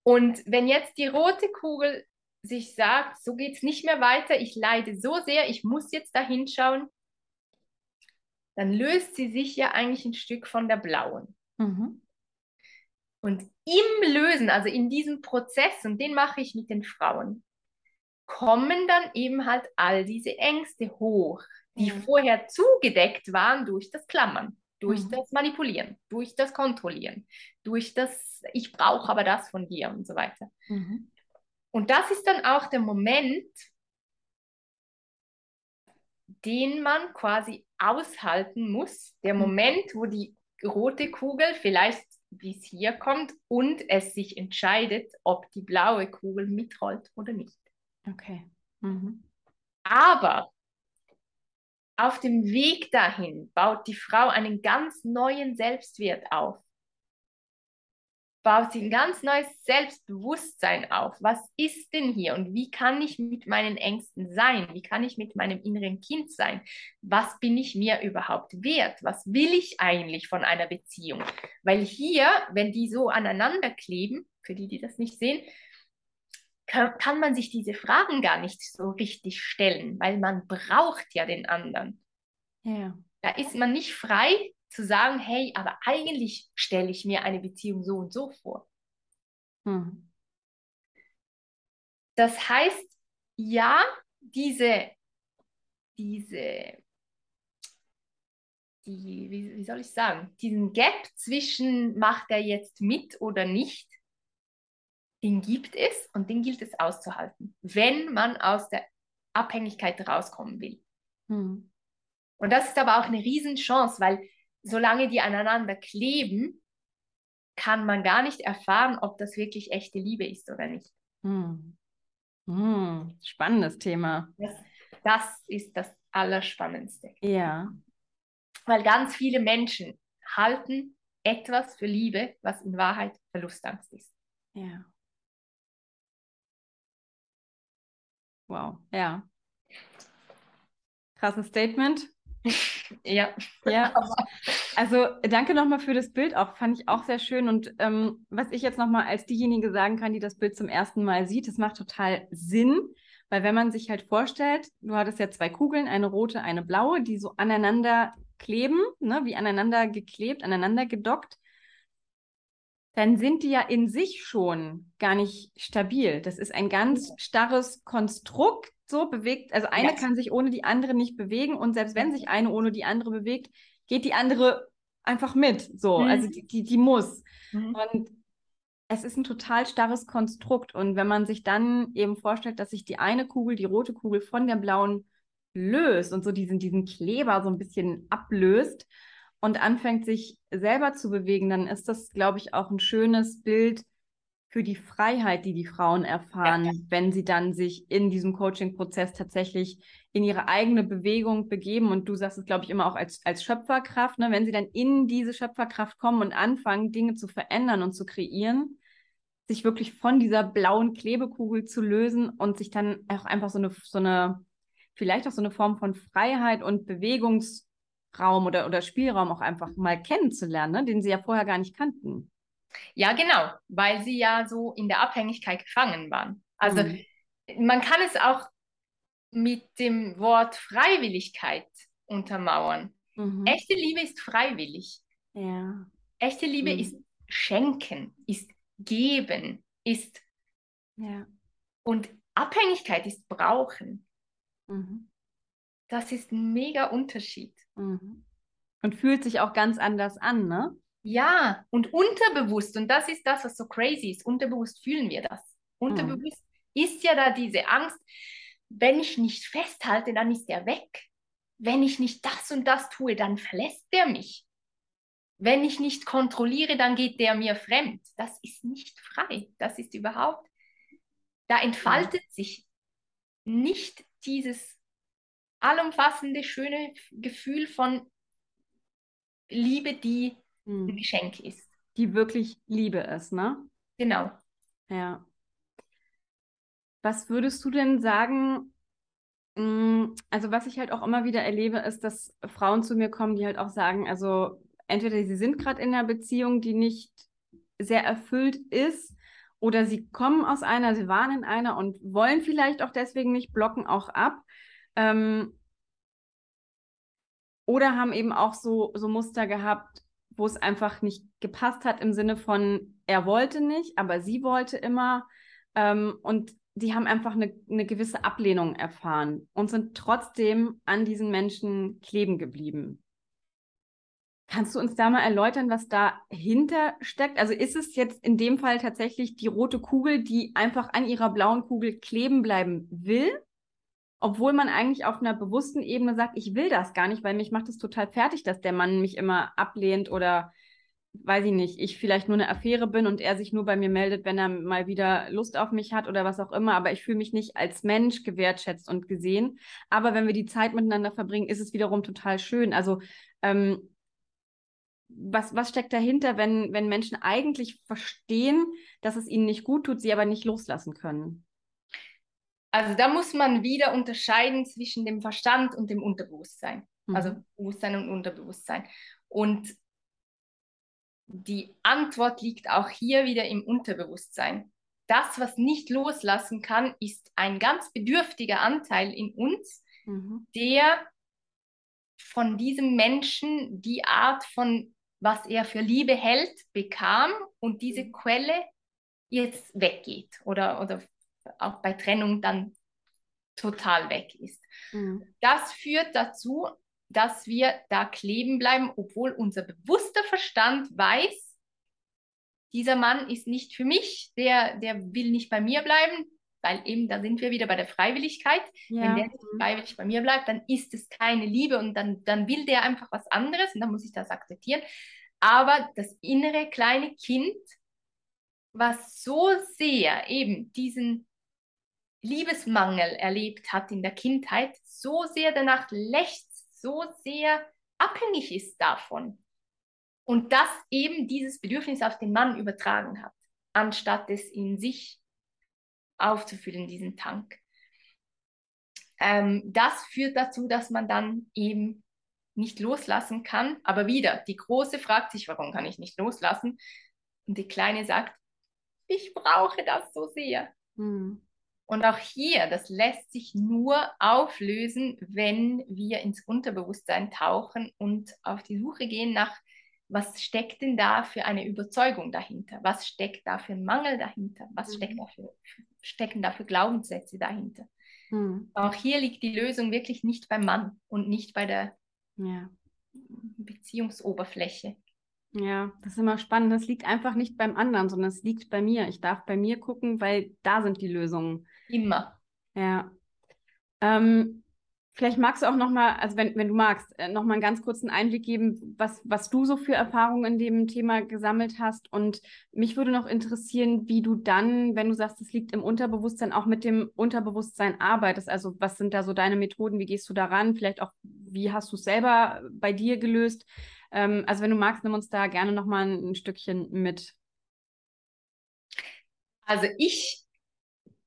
S2: Und wenn jetzt die rote Kugel sich sagt, so geht es nicht mehr weiter, ich leide so sehr, ich muss jetzt da hinschauen, dann löst sie sich ja eigentlich ein Stück von der blauen. Mhm. Und im Lösen, also in diesem Prozess, und den mache ich mit den Frauen, kommen dann eben halt all diese Ängste hoch, die mhm. vorher zugedeckt waren durch das Klammern, durch mhm. das Manipulieren, durch das Kontrollieren, durch das Ich brauche aber das von dir und so weiter. Mhm. Und das ist dann auch der Moment, den man quasi aushalten muss. Der mhm. Moment, wo die rote Kugel vielleicht bis hier kommt und es sich entscheidet, ob die blaue Kugel mitrollt oder nicht.
S1: Okay. Mhm.
S2: Aber auf dem Weg dahin baut die Frau einen ganz neuen Selbstwert auf baut sie ein ganz neues Selbstbewusstsein auf. Was ist denn hier und wie kann ich mit meinen Ängsten sein? Wie kann ich mit meinem inneren Kind sein? Was bin ich mir überhaupt wert? Was will ich eigentlich von einer Beziehung? Weil hier, wenn die so aneinander kleben, für die, die das nicht sehen, kann, kann man sich diese Fragen gar nicht so richtig stellen, weil man braucht ja den anderen.
S1: Ja.
S2: Da ist man nicht frei zu sagen, hey, aber eigentlich stelle ich mir eine Beziehung so und so vor.
S1: Hm.
S2: Das heißt, ja, diese, diese, die, wie, wie soll ich sagen, diesen Gap zwischen macht er jetzt mit oder nicht, den gibt es und den gilt es auszuhalten, wenn man aus der Abhängigkeit rauskommen will.
S1: Hm.
S2: Und das ist aber auch eine Riesenchance, weil solange die aneinander kleben, kann man gar nicht erfahren, ob das wirklich echte Liebe ist oder nicht.
S1: Hm. Hm. Spannendes Thema.
S2: Das, das ist das Allerspannendste.
S1: Ja.
S2: Weil ganz viele Menschen halten etwas für Liebe, was in Wahrheit Verlustangst ist.
S1: Ja. Wow, ja. Krasses Statement.
S2: Ja.
S1: Ja. Also danke nochmal für das Bild auch, fand ich auch sehr schön. Und ähm, was ich jetzt nochmal als diejenige sagen kann, die das Bild zum ersten Mal sieht, das macht total Sinn, weil wenn man sich halt vorstellt, du hattest ja zwei Kugeln, eine rote, eine blaue, die so aneinander kleben, ne, wie aneinander geklebt, aneinander gedockt, dann sind die ja in sich schon gar nicht stabil. Das ist ein ganz starres Konstrukt, so bewegt. Also eine
S2: Ja.
S1: kann sich ohne die andere nicht bewegen und selbst wenn sich eine ohne die andere bewegt, geht die andere einfach mit. So,
S2: Mhm.
S1: also die, die, die muss.
S2: Mhm.
S1: Und es ist ein total starres Konstrukt. Und wenn man sich dann eben vorstellt, dass sich die eine Kugel, die rote Kugel von der blauen löst und so diesen, diesen Kleber so ein bisschen ablöst und anfängt, sich selber zu bewegen, dann ist das, glaube ich, auch ein schönes Bild für die Freiheit, die die Frauen erfahren, wenn sie dann sich in diesem Coaching-Prozess tatsächlich in ihre eigene Bewegung begeben. Und du sagst es, glaube ich, immer auch als, als Schöpferkraft, ne? wenn sie dann in diese Schöpferkraft kommen und anfangen, Dinge zu verändern und zu kreieren, sich wirklich von dieser blauen Klebekugel zu lösen und sich dann auch einfach so eine, so eine, vielleicht auch so eine Form von Freiheit und Bewegungsraum oder, oder Spielraum auch einfach mal kennenzulernen, ne? den sie ja vorher gar nicht kannten.
S2: Ja, genau, weil sie ja so in der Abhängigkeit gefangen waren. Also
S1: Mhm.
S2: man kann es auch mit dem Wort Freiwilligkeit untermauern.
S1: Mhm.
S2: Echte Liebe ist freiwillig.
S1: Ja.
S2: Echte Liebe
S1: Mhm.
S2: ist schenken, ist geben, ist
S1: Ja.
S2: und Abhängigkeit ist brauchen.
S1: Mhm.
S2: Das ist ein mega Unterschied.
S1: Mhm. Und fühlt sich auch ganz anders an, ne?
S2: Ja, und unterbewusst, und das ist das, was so crazy ist, unterbewusst fühlen wir das. Unterbewusst ist ja da diese Angst, wenn ich nicht festhalte, dann ist er weg. Wenn ich nicht das und das tue, dann verlässt er mich. Wenn ich nicht kontrolliere, dann geht der mir fremd. Das ist nicht frei. Das ist überhaupt, da entfaltet sich nicht dieses allumfassende, schöne Gefühl von Liebe, die ein
S1: Mhm.
S2: Geschenk ist.
S1: Die wirklich Liebe ist, ne?
S2: Genau.
S1: Ja. Was würdest du denn sagen? mh, Also, was ich halt auch immer wieder erlebe, ist, dass Frauen zu mir kommen, die halt auch sagen, also entweder sie sind gerade in einer Beziehung, die nicht sehr erfüllt ist, oder sie kommen aus einer, sie waren in einer und wollen vielleicht auch deswegen nicht, blocken auch ab. Ähm, oder haben eben auch so, so Muster gehabt, wo es einfach nicht gepasst hat im Sinne von, er wollte nicht, aber sie wollte immer. Ähm, und die haben einfach eine, eine gewisse Ablehnung erfahren und sind trotzdem an diesen Menschen kleben geblieben. Kannst du uns da mal erläutern, was dahinter steckt? Also ist es jetzt in dem Fall tatsächlich die rote Kugel, die einfach an ihrer blauen Kugel kleben bleiben will? Obwohl man eigentlich auf einer bewussten Ebene sagt, ich will das gar nicht, weil mich macht es total fertig, dass der Mann mich immer ablehnt oder weiß ich nicht, ich vielleicht nur eine Affäre bin und er sich nur bei mir meldet, wenn er mal wieder Lust auf mich hat oder was auch immer, aber ich fühle mich nicht als Mensch gewertschätzt und gesehen. Aber wenn wir die Zeit miteinander verbringen, ist es wiederum total schön. Also ähm, was, was steckt dahinter, wenn, wenn Menschen eigentlich verstehen, dass es ihnen nicht gut tut, sie aber nicht loslassen können?
S2: Also da muss man wieder unterscheiden zwischen dem Verstand und dem Unterbewusstsein.
S1: Mhm.
S2: Also Bewusstsein und Unterbewusstsein. Und die Antwort liegt auch hier wieder im Unterbewusstsein. Das, was nicht loslassen kann, ist ein ganz bedürftiger Anteil in uns,
S1: Mhm.
S2: der von diesem Menschen die Art von, was er für Liebe hält, bekam und diese mhm. Quelle jetzt weggeht oder, oder auch bei Trennung dann total weg ist. Mhm. Das führt dazu, dass wir da kleben bleiben, obwohl unser bewusster Verstand weiß, dieser Mann ist nicht für mich, der, der will nicht bei mir bleiben, weil eben da sind wir wieder bei der Freiwilligkeit. Ja. Wenn der nicht freiwillig bei mir bleibt, dann ist es keine Liebe und dann, dann will der einfach was anderes und dann muss ich das akzeptieren. Aber das innere kleine Kind, was so sehr eben diesen Liebesmangel erlebt hat in der Kindheit, so sehr danach lechzt, so sehr abhängig ist davon. Und das eben dieses Bedürfnis auf den Mann übertragen hat, anstatt es in sich aufzufüllen, diesen Tank. Ähm, das führt dazu, dass man dann eben nicht loslassen kann. Aber wieder, die Große fragt sich, warum kann ich nicht loslassen? Und die Kleine sagt, ich brauche das so sehr. Hm. Und auch hier, das lässt sich nur auflösen, wenn wir ins Unterbewusstsein tauchen und auf die Suche gehen nach, was steckt denn da für eine Überzeugung dahinter? Was steckt da für ein Mangel dahinter? Was mhm. steckt da für, stecken da für Glaubenssätze dahinter? Mhm. Auch hier liegt die Lösung wirklich nicht beim Mann und nicht bei der ja. Beziehungsoberfläche.
S1: Ja, das ist immer spannend. Das liegt einfach nicht beim anderen, sondern es liegt bei mir. Ich darf bei mir gucken, weil da sind die Lösungen.
S2: Immer.
S1: Ja. Ähm, vielleicht magst du auch noch mal, also wenn, wenn du magst, äh, noch mal einen ganz kurzen Einblick geben, was, was du so für Erfahrungen in dem Thema gesammelt hast. Und mich würde noch interessieren, wie du dann, wenn du sagst, es liegt im Unterbewusstsein, auch mit dem Unterbewusstsein arbeitest. Also was sind da so deine Methoden? Wie gehst du daran? Vielleicht auch, wie hast du es selber bei dir gelöst? Ähm, also wenn du magst, nimm uns da gerne noch mal ein, ein Stückchen mit.
S2: Also ich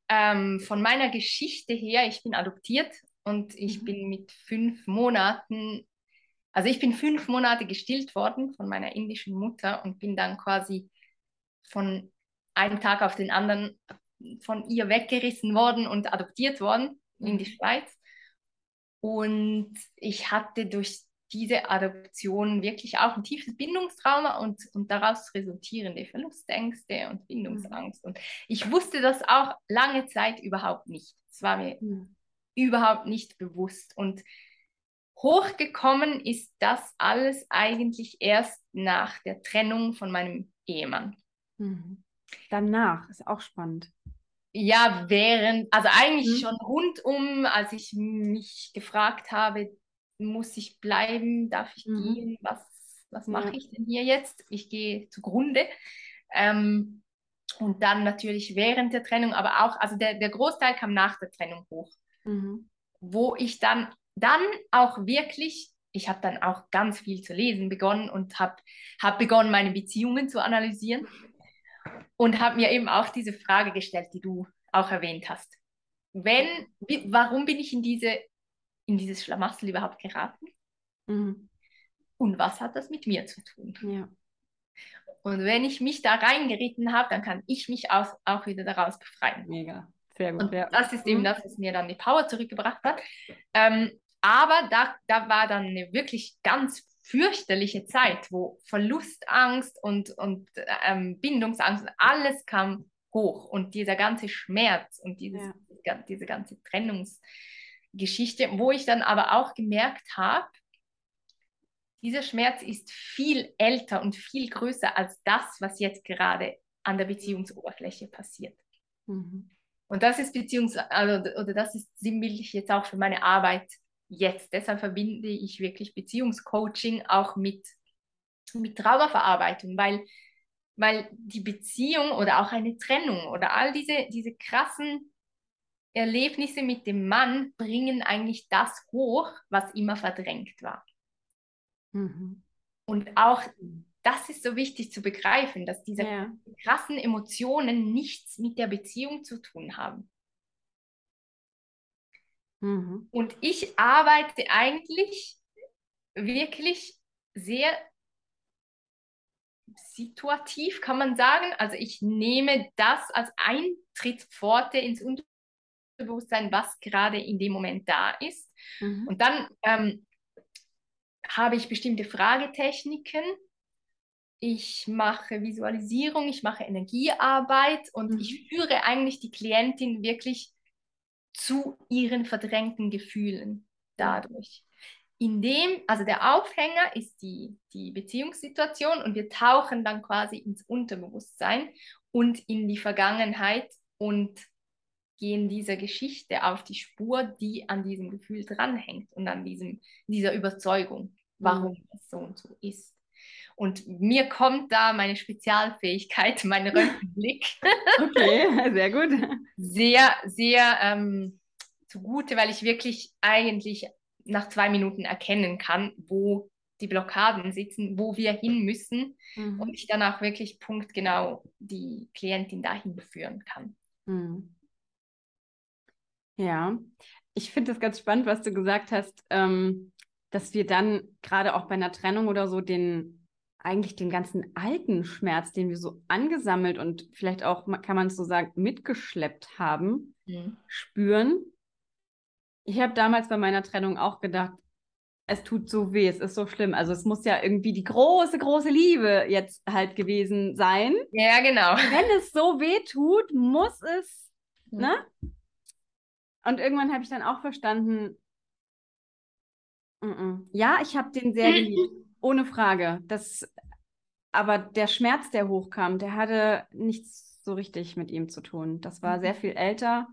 S2: ähm, von meiner Geschichte her, ich bin adoptiert und ich mhm. bin mit fünf Monaten, also ich bin fünf Monate gestillt worden von meiner indischen Mutter und bin dann quasi von einem Tag auf den anderen von ihr weggerissen worden und adoptiert worden in die mhm. Schweiz. Und ich hatte durch diese Adoption wirklich auch ein tiefes Bindungstrauma und, und daraus resultierende Verlustängste und Bindungsangst. Und ich wusste das auch lange Zeit überhaupt nicht. Es war mir mhm. überhaupt nicht bewusst. Und hochgekommen ist das alles eigentlich erst nach der Trennung von meinem Ehemann.
S1: Mhm. Danach ist auch spannend.
S2: Ja, während, also eigentlich mhm. schon rundum, als ich mich gefragt habe, muss ich bleiben, darf ich mhm. gehen, was, was mache ja. ich denn hier jetzt? Ich gehe zugrunde. Ähm, und dann natürlich während der Trennung, aber auch, also der, der Großteil kam nach der Trennung hoch, mhm. wo ich dann, dann auch wirklich, ich habe dann auch ganz viel zu lesen begonnen und habe hab begonnen, meine Beziehungen zu analysieren und habe mir eben auch diese Frage gestellt, die du auch erwähnt hast. Wenn, wie, warum bin ich in diese in dieses Schlamassel überhaupt geraten? Mhm. Und was hat das mit mir zu tun?
S1: Ja.
S2: Und wenn ich mich da reingeritten habe, dann kann ich mich aus, auch wieder daraus befreien.
S1: Mega, sehr gut.
S2: Und ja. das ist eben mhm. das, was mir dann die Power zurückgebracht hat. Ähm, aber da, da war dann eine wirklich ganz fürchterliche Zeit, wo Verlustangst und, und ähm, Bindungsangst, alles kam hoch und dieser ganze Schmerz und dieses, ja. diese ganze Trennungs- Geschichte, wo ich dann aber auch gemerkt habe, dieser Schmerz ist viel älter und viel größer als das, was jetzt gerade an der Beziehungsoberfläche passiert. Mhm. Und das ist Beziehungs also, oder das ist sinnbildlich jetzt auch für meine Arbeit jetzt. Deshalb verbinde ich wirklich Beziehungscoaching auch mit, mit Traumaverarbeitung, weil, weil die Beziehung oder auch eine Trennung oder all diese, diese krassen Erlebnisse mit dem Mann bringen eigentlich das hoch, was immer verdrängt war. Mhm. Und auch das ist so wichtig zu begreifen, dass diese ja. krassen Emotionen nichts mit der Beziehung zu tun haben. Mhm. Und ich arbeite eigentlich wirklich sehr situativ, kann man sagen. Also ich nehme das als Eintrittspforte ins Unternehmen Bewusstsein, was gerade in dem Moment da ist. Mhm. Und dann ähm, habe ich bestimmte Fragetechniken. Ich mache Visualisierung, ich mache Energiearbeit und
S1: Mhm.
S2: ich führe eigentlich die Klientin wirklich zu ihren verdrängten Gefühlen dadurch. Indem, also der Aufhänger ist die, die Beziehungssituation und wir tauchen dann quasi ins Unterbewusstsein und in die Vergangenheit und gehen dieser Geschichte auf die Spur, die an diesem Gefühl dranhängt und an diesem, dieser Überzeugung, warum es so und so ist. Und mir kommt da meine Spezialfähigkeit, mein Röntgenblick
S1: Okay, sehr gut.
S2: sehr, sehr ähm, zugute, weil ich wirklich eigentlich nach zwei Minuten erkennen kann, wo die Blockaden sitzen, wo wir hin müssen
S1: Mhm.
S2: und ich dann auch wirklich punktgenau die Klientin dahin führen kann.
S1: Mhm. Ja, ich finde das ganz spannend, was du gesagt hast, ähm, dass wir dann gerade auch bei einer Trennung oder so den eigentlich den ganzen alten Schmerz, den wir so angesammelt und vielleicht auch, kann man es so sagen, mitgeschleppt haben, spüren. Ich habe damals bei meiner Trennung auch gedacht, es tut so weh, es ist so schlimm. Also es muss ja irgendwie die große, große Liebe jetzt halt gewesen sein.
S2: Ja, genau.
S1: Wenn es so weh tut, muss es,
S2: Mhm.
S1: ne? Und irgendwann habe ich dann auch verstanden, mm-mm. ja, ich habe den sehr geliebt, ohne Frage. Das, aber der Schmerz, der hochkam, der hatte nichts so richtig mit ihm zu tun. Das war sehr viel älter.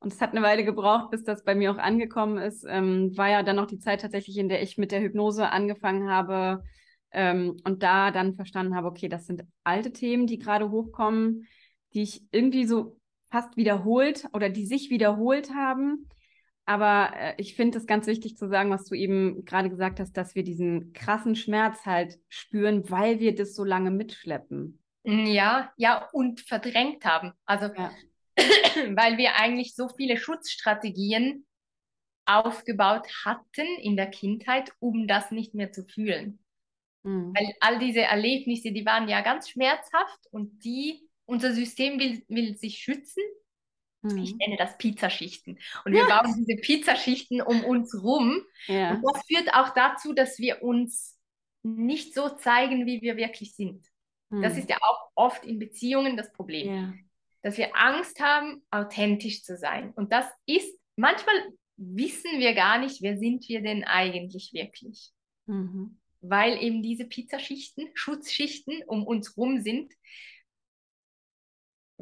S1: Und es hat eine Weile gebraucht, bis das bei mir auch angekommen ist. Ähm, war ja dann noch die Zeit tatsächlich, in der ich mit der Hypnose angefangen habe ähm, und da dann verstanden habe, okay, das sind alte Themen, die gerade hochkommen, die ich irgendwie so fast wiederholt oder die sich wiederholt haben. Aber äh, ich finde es ganz wichtig zu sagen, was du eben gerade gesagt hast, dass wir diesen krassen Schmerz halt spüren, weil wir das so lange mitschleppen.
S2: Ja, ja, und verdrängt haben. Also,
S1: Ja.
S2: weil wir eigentlich so viele Schutzstrategien aufgebaut hatten in der Kindheit, um das nicht mehr zu fühlen.
S1: Mhm.
S2: Weil all diese Erlebnisse, die waren ja ganz schmerzhaft und die, unser System will, will sich schützen. Ich
S1: Mhm.
S2: nenne das Pizzaschichten. Und wir bauen diese Pizzaschichten um uns rum.
S1: Ja.
S2: Und das führt auch dazu, dass wir uns nicht so zeigen, wie wir wirklich sind. Das
S1: Mhm.
S2: ist ja auch oft in Beziehungen das Problem,
S1: Ja.
S2: dass wir Angst haben, authentisch zu sein. Und das ist, manchmal wissen wir gar nicht, wer sind wir denn eigentlich wirklich.
S1: Mhm.
S2: Weil eben diese Pizzaschichten, Schutzschichten um uns rum sind,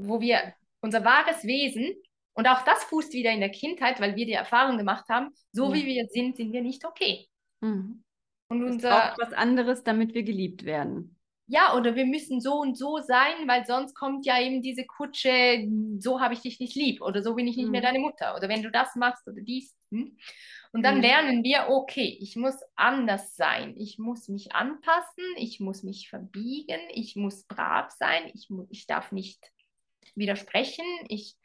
S2: wo wir unser wahres Wesen, und auch das fußt wieder in der Kindheit, weil wir die Erfahrung gemacht haben, so
S1: Ja.
S2: wie wir sind, sind wir nicht okay.
S1: Mhm.
S2: Und
S1: Es
S2: unser,
S1: braucht was anderes, damit wir geliebt werden.
S2: ja, oder wir müssen so und so sein, weil sonst kommt ja eben diese Kutsche, so habe ich dich nicht lieb oder so bin ich nicht mehr
S1: Mhm.
S2: deine Mutter oder wenn du das machst oder dies. hm? Und dann
S1: Mhm.
S2: lernen wir, okay, ich muss anders sein, ich muss mich anpassen, ich muss mich verbiegen, ich muss brav sein, ich, ich darf nicht widersprechen, ich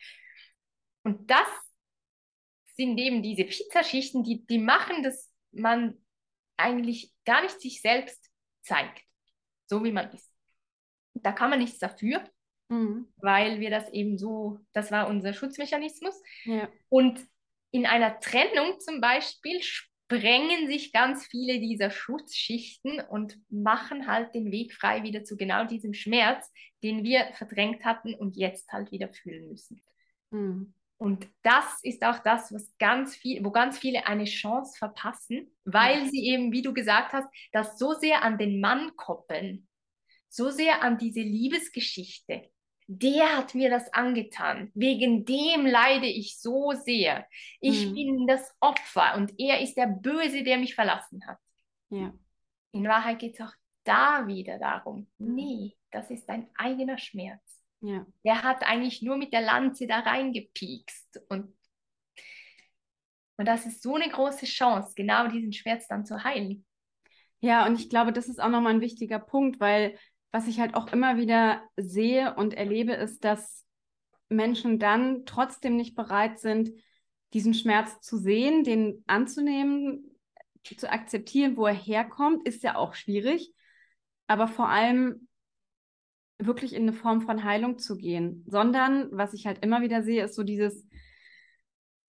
S2: und das sind eben diese Pizzaschichten, die, die machen, dass man eigentlich gar nicht sich selbst zeigt, so wie man ist. Da kann man nichts dafür,
S1: Mhm.
S2: weil wir das eben so, das war unser Schutzmechanismus.
S1: Ja.
S2: Und in einer Trennung zum Beispiel sprengen sich ganz viele dieser Schutzschichten und machen halt den Weg frei wieder zu genau diesem Schmerz, den wir verdrängt hatten und jetzt halt wieder fühlen müssen.
S1: Mhm.
S2: Und das ist auch das, was ganz viel, wo ganz viele eine Chance verpassen, weil sie eben, wie du gesagt hast, das so sehr an den Mann koppeln, so sehr an diese Liebesgeschichte. Der hat mir das angetan. Wegen dem leide ich so sehr. Ich
S1: Mhm.
S2: bin das Opfer und er ist der Böse, der mich verlassen hat.
S1: Ja.
S2: In Wahrheit geht es auch da wieder darum. Nee, das ist dein eigener Schmerz.
S1: Ja.
S2: Der hat eigentlich nur mit der Lanze da reingepiekst. Und, und das ist so eine große Chance, genau diesen Schmerz dann zu heilen.
S1: Ja, und ich glaube, das ist auch nochmal ein wichtiger Punkt, weil was ich halt auch immer wieder sehe und erlebe, ist, dass Menschen dann trotzdem nicht bereit sind, diesen Schmerz zu sehen, den anzunehmen, zu akzeptieren, wo er herkommt, ist ja auch schwierig. Aber vor allem wirklich in eine Form von Heilung zu gehen, sondern was ich halt immer wieder sehe, ist so dieses,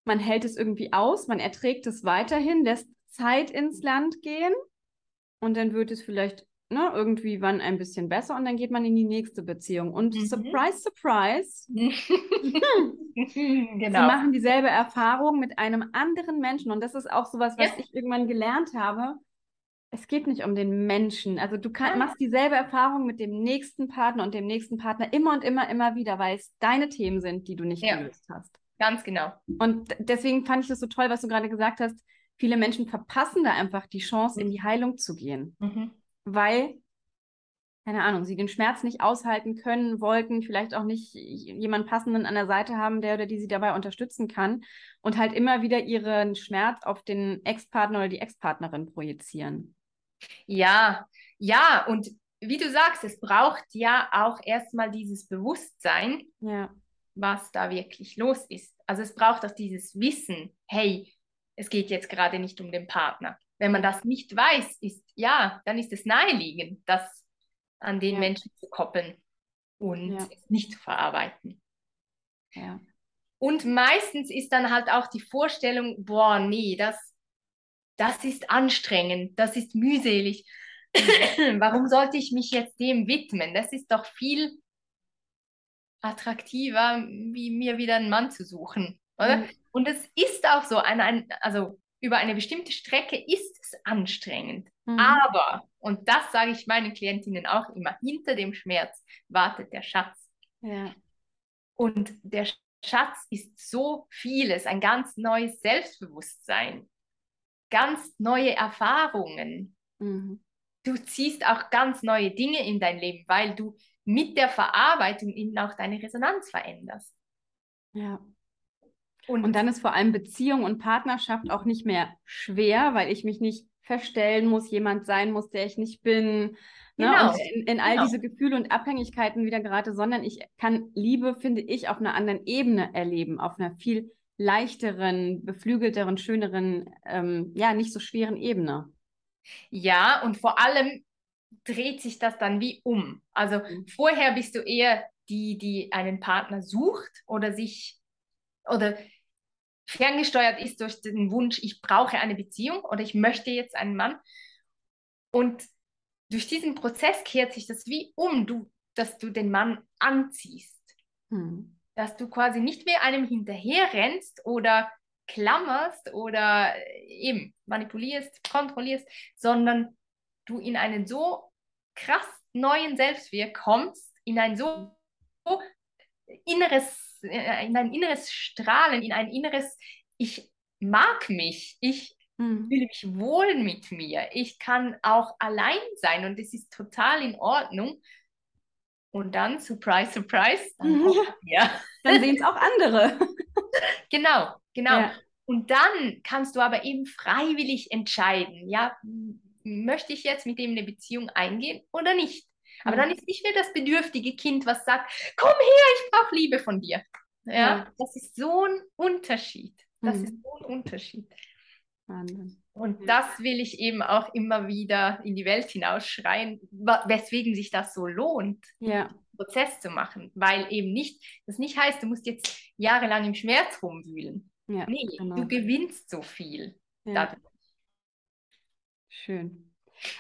S1: man hält es irgendwie aus, man erträgt es weiterhin, lässt Zeit ins Land gehen und dann wird es vielleicht ne, irgendwie wann ein bisschen besser und dann geht man in die nächste Beziehung. Und
S2: Mhm.
S1: surprise, surprise, sie
S2: genau.
S1: machen dieselbe Erfahrung mit einem anderen Menschen. Und das ist auch sowas, was
S2: Ja.
S1: ich irgendwann gelernt habe. Es geht nicht um den Menschen. Also du kann, machst dieselbe Erfahrung mit dem nächsten Partner und dem nächsten Partner immer und immer, immer wieder, weil es deine Themen sind, die du nicht
S2: Ja.
S1: gelöst hast.
S2: Ganz genau.
S1: Und deswegen fand ich das so toll, was du gerade gesagt hast. Viele Menschen verpassen da einfach die Chance, in die Heilung zu gehen,
S2: Mhm.
S1: Weil, keine Ahnung, sie den Schmerz nicht aushalten können, wollten, vielleicht auch nicht jemanden passenden an der Seite haben, der oder die sie dabei unterstützen kann und halt immer wieder ihren Schmerz auf den Ex-Partner oder die Ex-Partnerin projizieren.
S2: Ja, ja, und wie du sagst, es braucht ja auch erstmal dieses Bewusstsein,
S1: Ja,
S2: was da wirklich los ist. Also es braucht auch dieses Wissen, hey, es geht jetzt gerade nicht um den Partner. Wenn man das nicht weiß, ist ja, dann ist es naheliegend, das an den
S1: Ja.
S2: Menschen zu koppeln und
S1: Ja.
S2: es nicht zu verarbeiten.
S1: ja,
S2: Und meistens ist dann halt auch die Vorstellung, boah, nee, das, das ist anstrengend, das ist mühselig. Warum sollte ich mich jetzt dem widmen? Das ist doch viel attraktiver, wie mir wieder einen Mann zu suchen, oder?
S1: Mhm.
S2: Und es ist auch so, ein, ein, also über eine bestimmte Strecke ist es anstrengend.
S1: Mhm.
S2: Aber, und das sage ich meinen Klientinnen auch immer, hinter dem Schmerz wartet der Schatz.
S1: ja,
S2: Und der Schatz ist so vieles, ein ganz neues Selbstbewusstsein, ganz neue Erfahrungen.
S1: mhm.
S2: Du ziehst auch ganz neue Dinge in dein Leben, weil du mit der Verarbeitung eben auch deine Resonanz veränderst.
S1: ja.
S2: Und,
S1: Und dann ist vor allem Beziehung und Partnerschaft auch nicht mehr schwer, weil ich mich nicht verstellen muss, jemand sein muss, der ich nicht bin. Ne?
S2: Genau.
S1: Und in, in all
S2: Genau.
S1: diese Gefühle und Abhängigkeiten wieder gerade, sondern ich kann Liebe, finde ich, auf einer anderen Ebene erleben, auf einer viel leichteren, beflügelteren, schöneren, ähm, ja, nicht so schweren Ebene.
S2: ja, und vor allem dreht sich das dann wie um. Also
S1: Mhm.
S2: vorher bist du eher die, die einen Partner sucht oder sich oder ferngesteuert ist durch den Wunsch, ich brauche eine Beziehung oder ich möchte jetzt einen Mann. Und durch diesen Prozess kehrt sich das wie um, du, dass du den Mann anziehst.
S1: Hm.
S2: Dass du quasi nicht mehr einem hinterherrennst oder klammerst oder eben manipulierst, kontrollierst, sondern du in einen so krass neuen Selbstwert kommst, in ein so inneres, äh, in ein inneres Strahlen, in ein inneres, ich mag mich, ich
S1: Hm.
S2: fühle mich wohl mit mir, ich kann auch allein sein und es ist total in Ordnung. Und dann, surprise, surprise, dann
S1: Mhm.
S2: ja.
S1: Dann sehen es auch andere.
S2: Genau, genau.
S1: Ja.
S2: Und dann kannst du aber eben freiwillig entscheiden, ja, möchte ich jetzt mit dem eine Beziehung eingehen oder nicht? Aber dann ist nicht mehr das bedürftige Kind, was sagt, komm her, ich brauche Liebe von dir. Ja,
S1: Ja.
S2: das ist so ein Unterschied. Das
S1: Mhm.
S2: ist so ein Unterschied.
S1: Wahnsinn.
S2: Und das will ich eben auch immer wieder in die Welt hinausschreien, weswegen sich das so lohnt,
S1: Ja,
S2: Prozess zu machen. Weil eben nicht, das nicht heißt, du musst jetzt jahrelang im Schmerz rumwühlen.
S1: ja,
S2: Nee,
S1: genau.
S2: du gewinnst so viel.
S1: Ja.
S2: dadurch.
S1: Schön.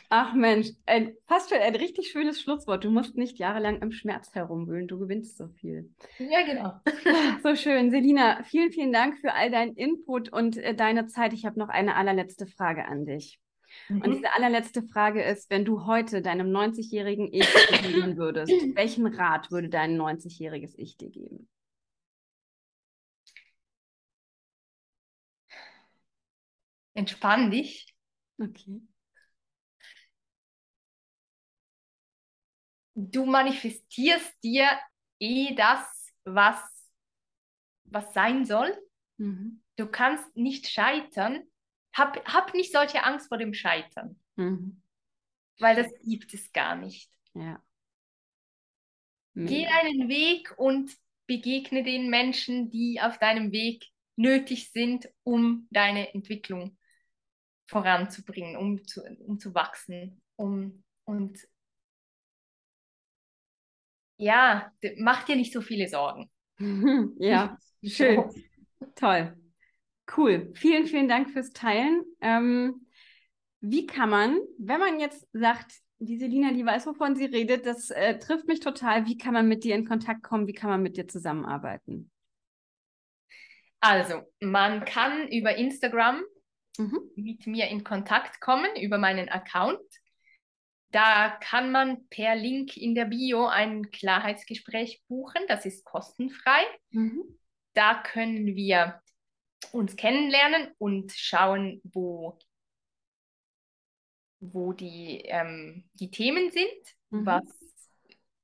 S1: Ach Mensch, ein, fast schon ein richtig schönes Schlusswort. Du musst nicht jahrelang im Schmerz herumwühlen, du gewinnst so viel.
S2: Ja, genau.
S1: So schön. Selina, vielen, vielen Dank für all deinen Input und äh, deine Zeit. Ich habe noch eine allerletzte Frage an dich. Und
S2: Mhm.
S1: diese allerletzte Frage ist, wenn du heute deinem 90-jährigen Ich begegnen würdest, welchen Rat würde dein 90-jähriges Ich dir geben?
S2: Entspann dich.
S1: Okay.
S2: Du manifestierst dir eh das, was, was sein soll.
S1: Mhm.
S2: Du kannst nicht scheitern. Hab, hab nicht solche Angst vor dem Scheitern,
S1: Mhm.
S2: weil das gibt es gar nicht.
S1: Ja.
S2: Geh deinen Weg und begegne den Menschen, die auf deinem Weg nötig sind, um deine Entwicklung voranzubringen, um zu, um zu wachsen, um und ja, mach dir nicht so viele Sorgen.
S1: Ja, schön. Toll. Cool. Vielen, vielen Dank fürs Teilen. Ähm, wie kann man, wenn man jetzt sagt, die Selina, die weiß, wovon sie redet, das äh, trifft mich total, wie kann man mit dir in Kontakt kommen, wie kann man mit dir zusammenarbeiten?
S2: Also, man kann über Instagram mhm. mit mir in Kontakt kommen, über meinen Account. Da kann man per Link in der Bio ein Klarheitsgespräch buchen. Das ist kostenfrei. Mhm. Da können wir uns kennenlernen und schauen, wo, wo die, ähm, die Themen sind mhm. was,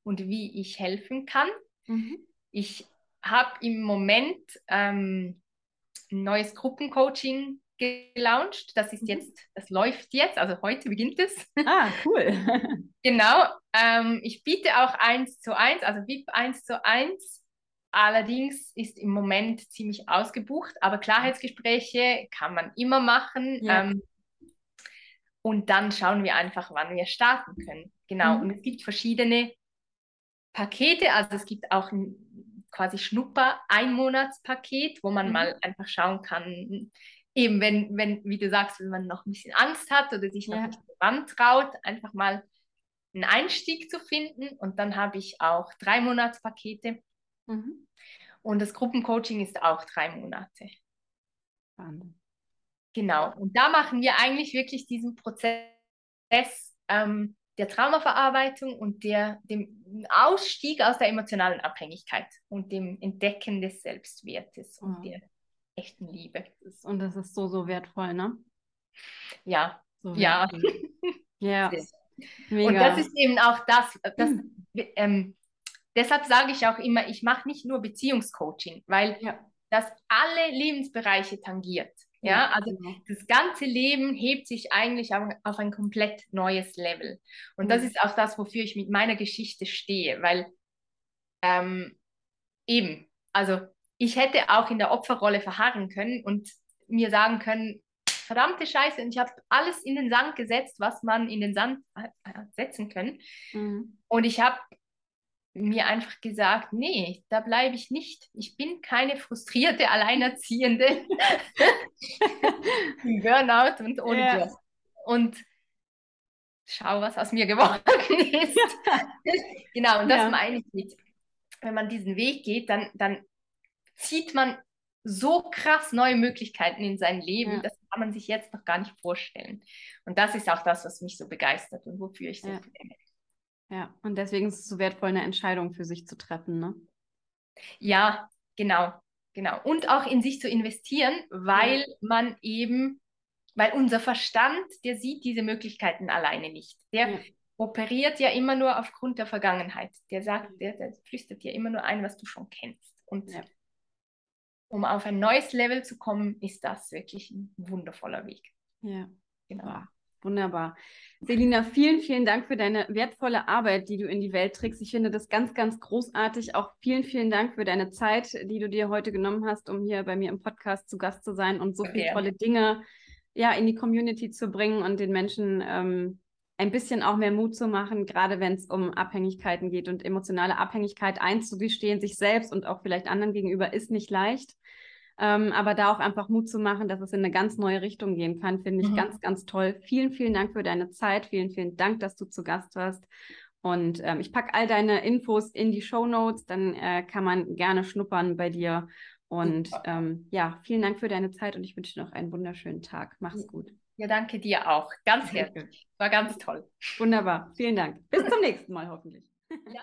S2: und wie ich helfen kann. Mhm. Ich habe im Moment ähm, ein neues Gruppencoaching gelauncht. Das ist mhm. jetzt, das läuft jetzt, also heute beginnt es.
S1: Ah, cool.
S2: genau. Ähm, ich biete auch eins zu eins, also VIP eins zu eins. Allerdings ist im Moment ziemlich ausgebucht, aber Klarheitsgespräche kann man immer machen. Ja. Ähm, und dann schauen wir einfach, wann wir starten können. Genau. Mhm. Und es gibt verschiedene Pakete. Also es gibt auch ein quasi Schnupper-Einmonatspaket, wo man mhm. mal einfach schauen kann, eben wenn, wenn, wie du sagst, wenn man noch ein bisschen Angst hat oder sich noch ja. nicht rantraut, einfach mal einen Einstieg zu finden. Und dann habe ich auch drei Monatspakete. Mhm. Und das Gruppencoaching ist auch drei Monate. Wahnsinn. Genau. Und da machen wir eigentlich wirklich diesen Prozess ähm, der Traumaverarbeitung und der, dem Ausstieg aus der emotionalen Abhängigkeit und dem Entdecken des Selbstwertes und oh. der echten Liebe.
S1: Und das ist so, so wertvoll, ne?
S2: Ja, so ja. ja. Mega. Und das ist eben auch das, das hm. ähm, deshalb sage ich auch immer, ich mache nicht nur Beziehungscoaching, weil ja. das alle Lebensbereiche tangiert. Ja, also genau. das ganze Leben hebt sich eigentlich auf, auf, ein komplett neues Level. Und mhm. das ist auch das, wofür ich mit meiner Geschichte stehe, weil ähm, eben, also ich hätte auch in der Opferrolle verharren können und mir sagen können, verdammte Scheiße, und ich habe alles in den Sand gesetzt, was man in den Sand äh, setzen können. Mhm. Und ich habe mir einfach gesagt, nee, da bleibe ich nicht. Ich bin keine frustrierte Alleinerziehende im Burnout und ohne ja. Job. Und schau, was aus mir geworden ist. genau, und das ja. meine ich mit. Wenn man diesen Weg geht, dann, dann zieht man so krass neue Möglichkeiten in sein Leben, ja. das kann man sich jetzt noch gar nicht vorstellen. Und das ist auch das, was mich so begeistert und wofür ich so ja. brenne.
S1: Ja, und deswegen ist es so wertvoll, eine Entscheidung für sich zu treffen, ne?
S2: Ja, genau, genau. Und auch in sich zu investieren, weil ja. man eben, weil unser Verstand, der sieht diese Möglichkeiten alleine nicht. Der ja. operiert ja immer nur aufgrund der Vergangenheit. Der sagt, der, der flüstert dir immer nur ein, was du schon kennst. Und ja um auf ein neues Level zu kommen, ist das wirklich ein wundervoller Weg.
S1: Ja, genau. Wow. Wunderbar. Selina, vielen, vielen Dank für deine wertvolle Arbeit, die du in die Welt trägst. Ich finde das ganz, ganz großartig. Auch vielen, vielen Dank für deine Zeit, die du dir heute genommen hast, um hier bei mir im Podcast zu Gast zu sein und so okay. viele tolle Dinge ja, in die Community zu bringen und den Menschen ähm, ein bisschen auch mehr Mut zu machen, gerade wenn es um Abhängigkeiten geht und emotionale Abhängigkeit einzugestehen, sich selbst und auch vielleicht anderen gegenüber, ist nicht leicht. Ähm, aber da auch einfach Mut zu machen, dass es in eine ganz neue Richtung gehen kann, finde ich mhm. ganz, ganz toll. Vielen, vielen Dank für deine Zeit. Vielen, vielen Dank, dass du zu Gast warst. Und ähm, ich packe all deine Infos in die Show Notes, dann äh, kann man gerne schnuppern bei dir. Und ähm, ja, vielen Dank für deine Zeit und ich wünsche dir noch einen wunderschönen Tag. Mach's gut.
S2: Ja, danke dir auch. Ganz herzlich. War ganz toll.
S1: Wunderbar. Vielen Dank. Bis zum nächsten Mal hoffentlich. Ja.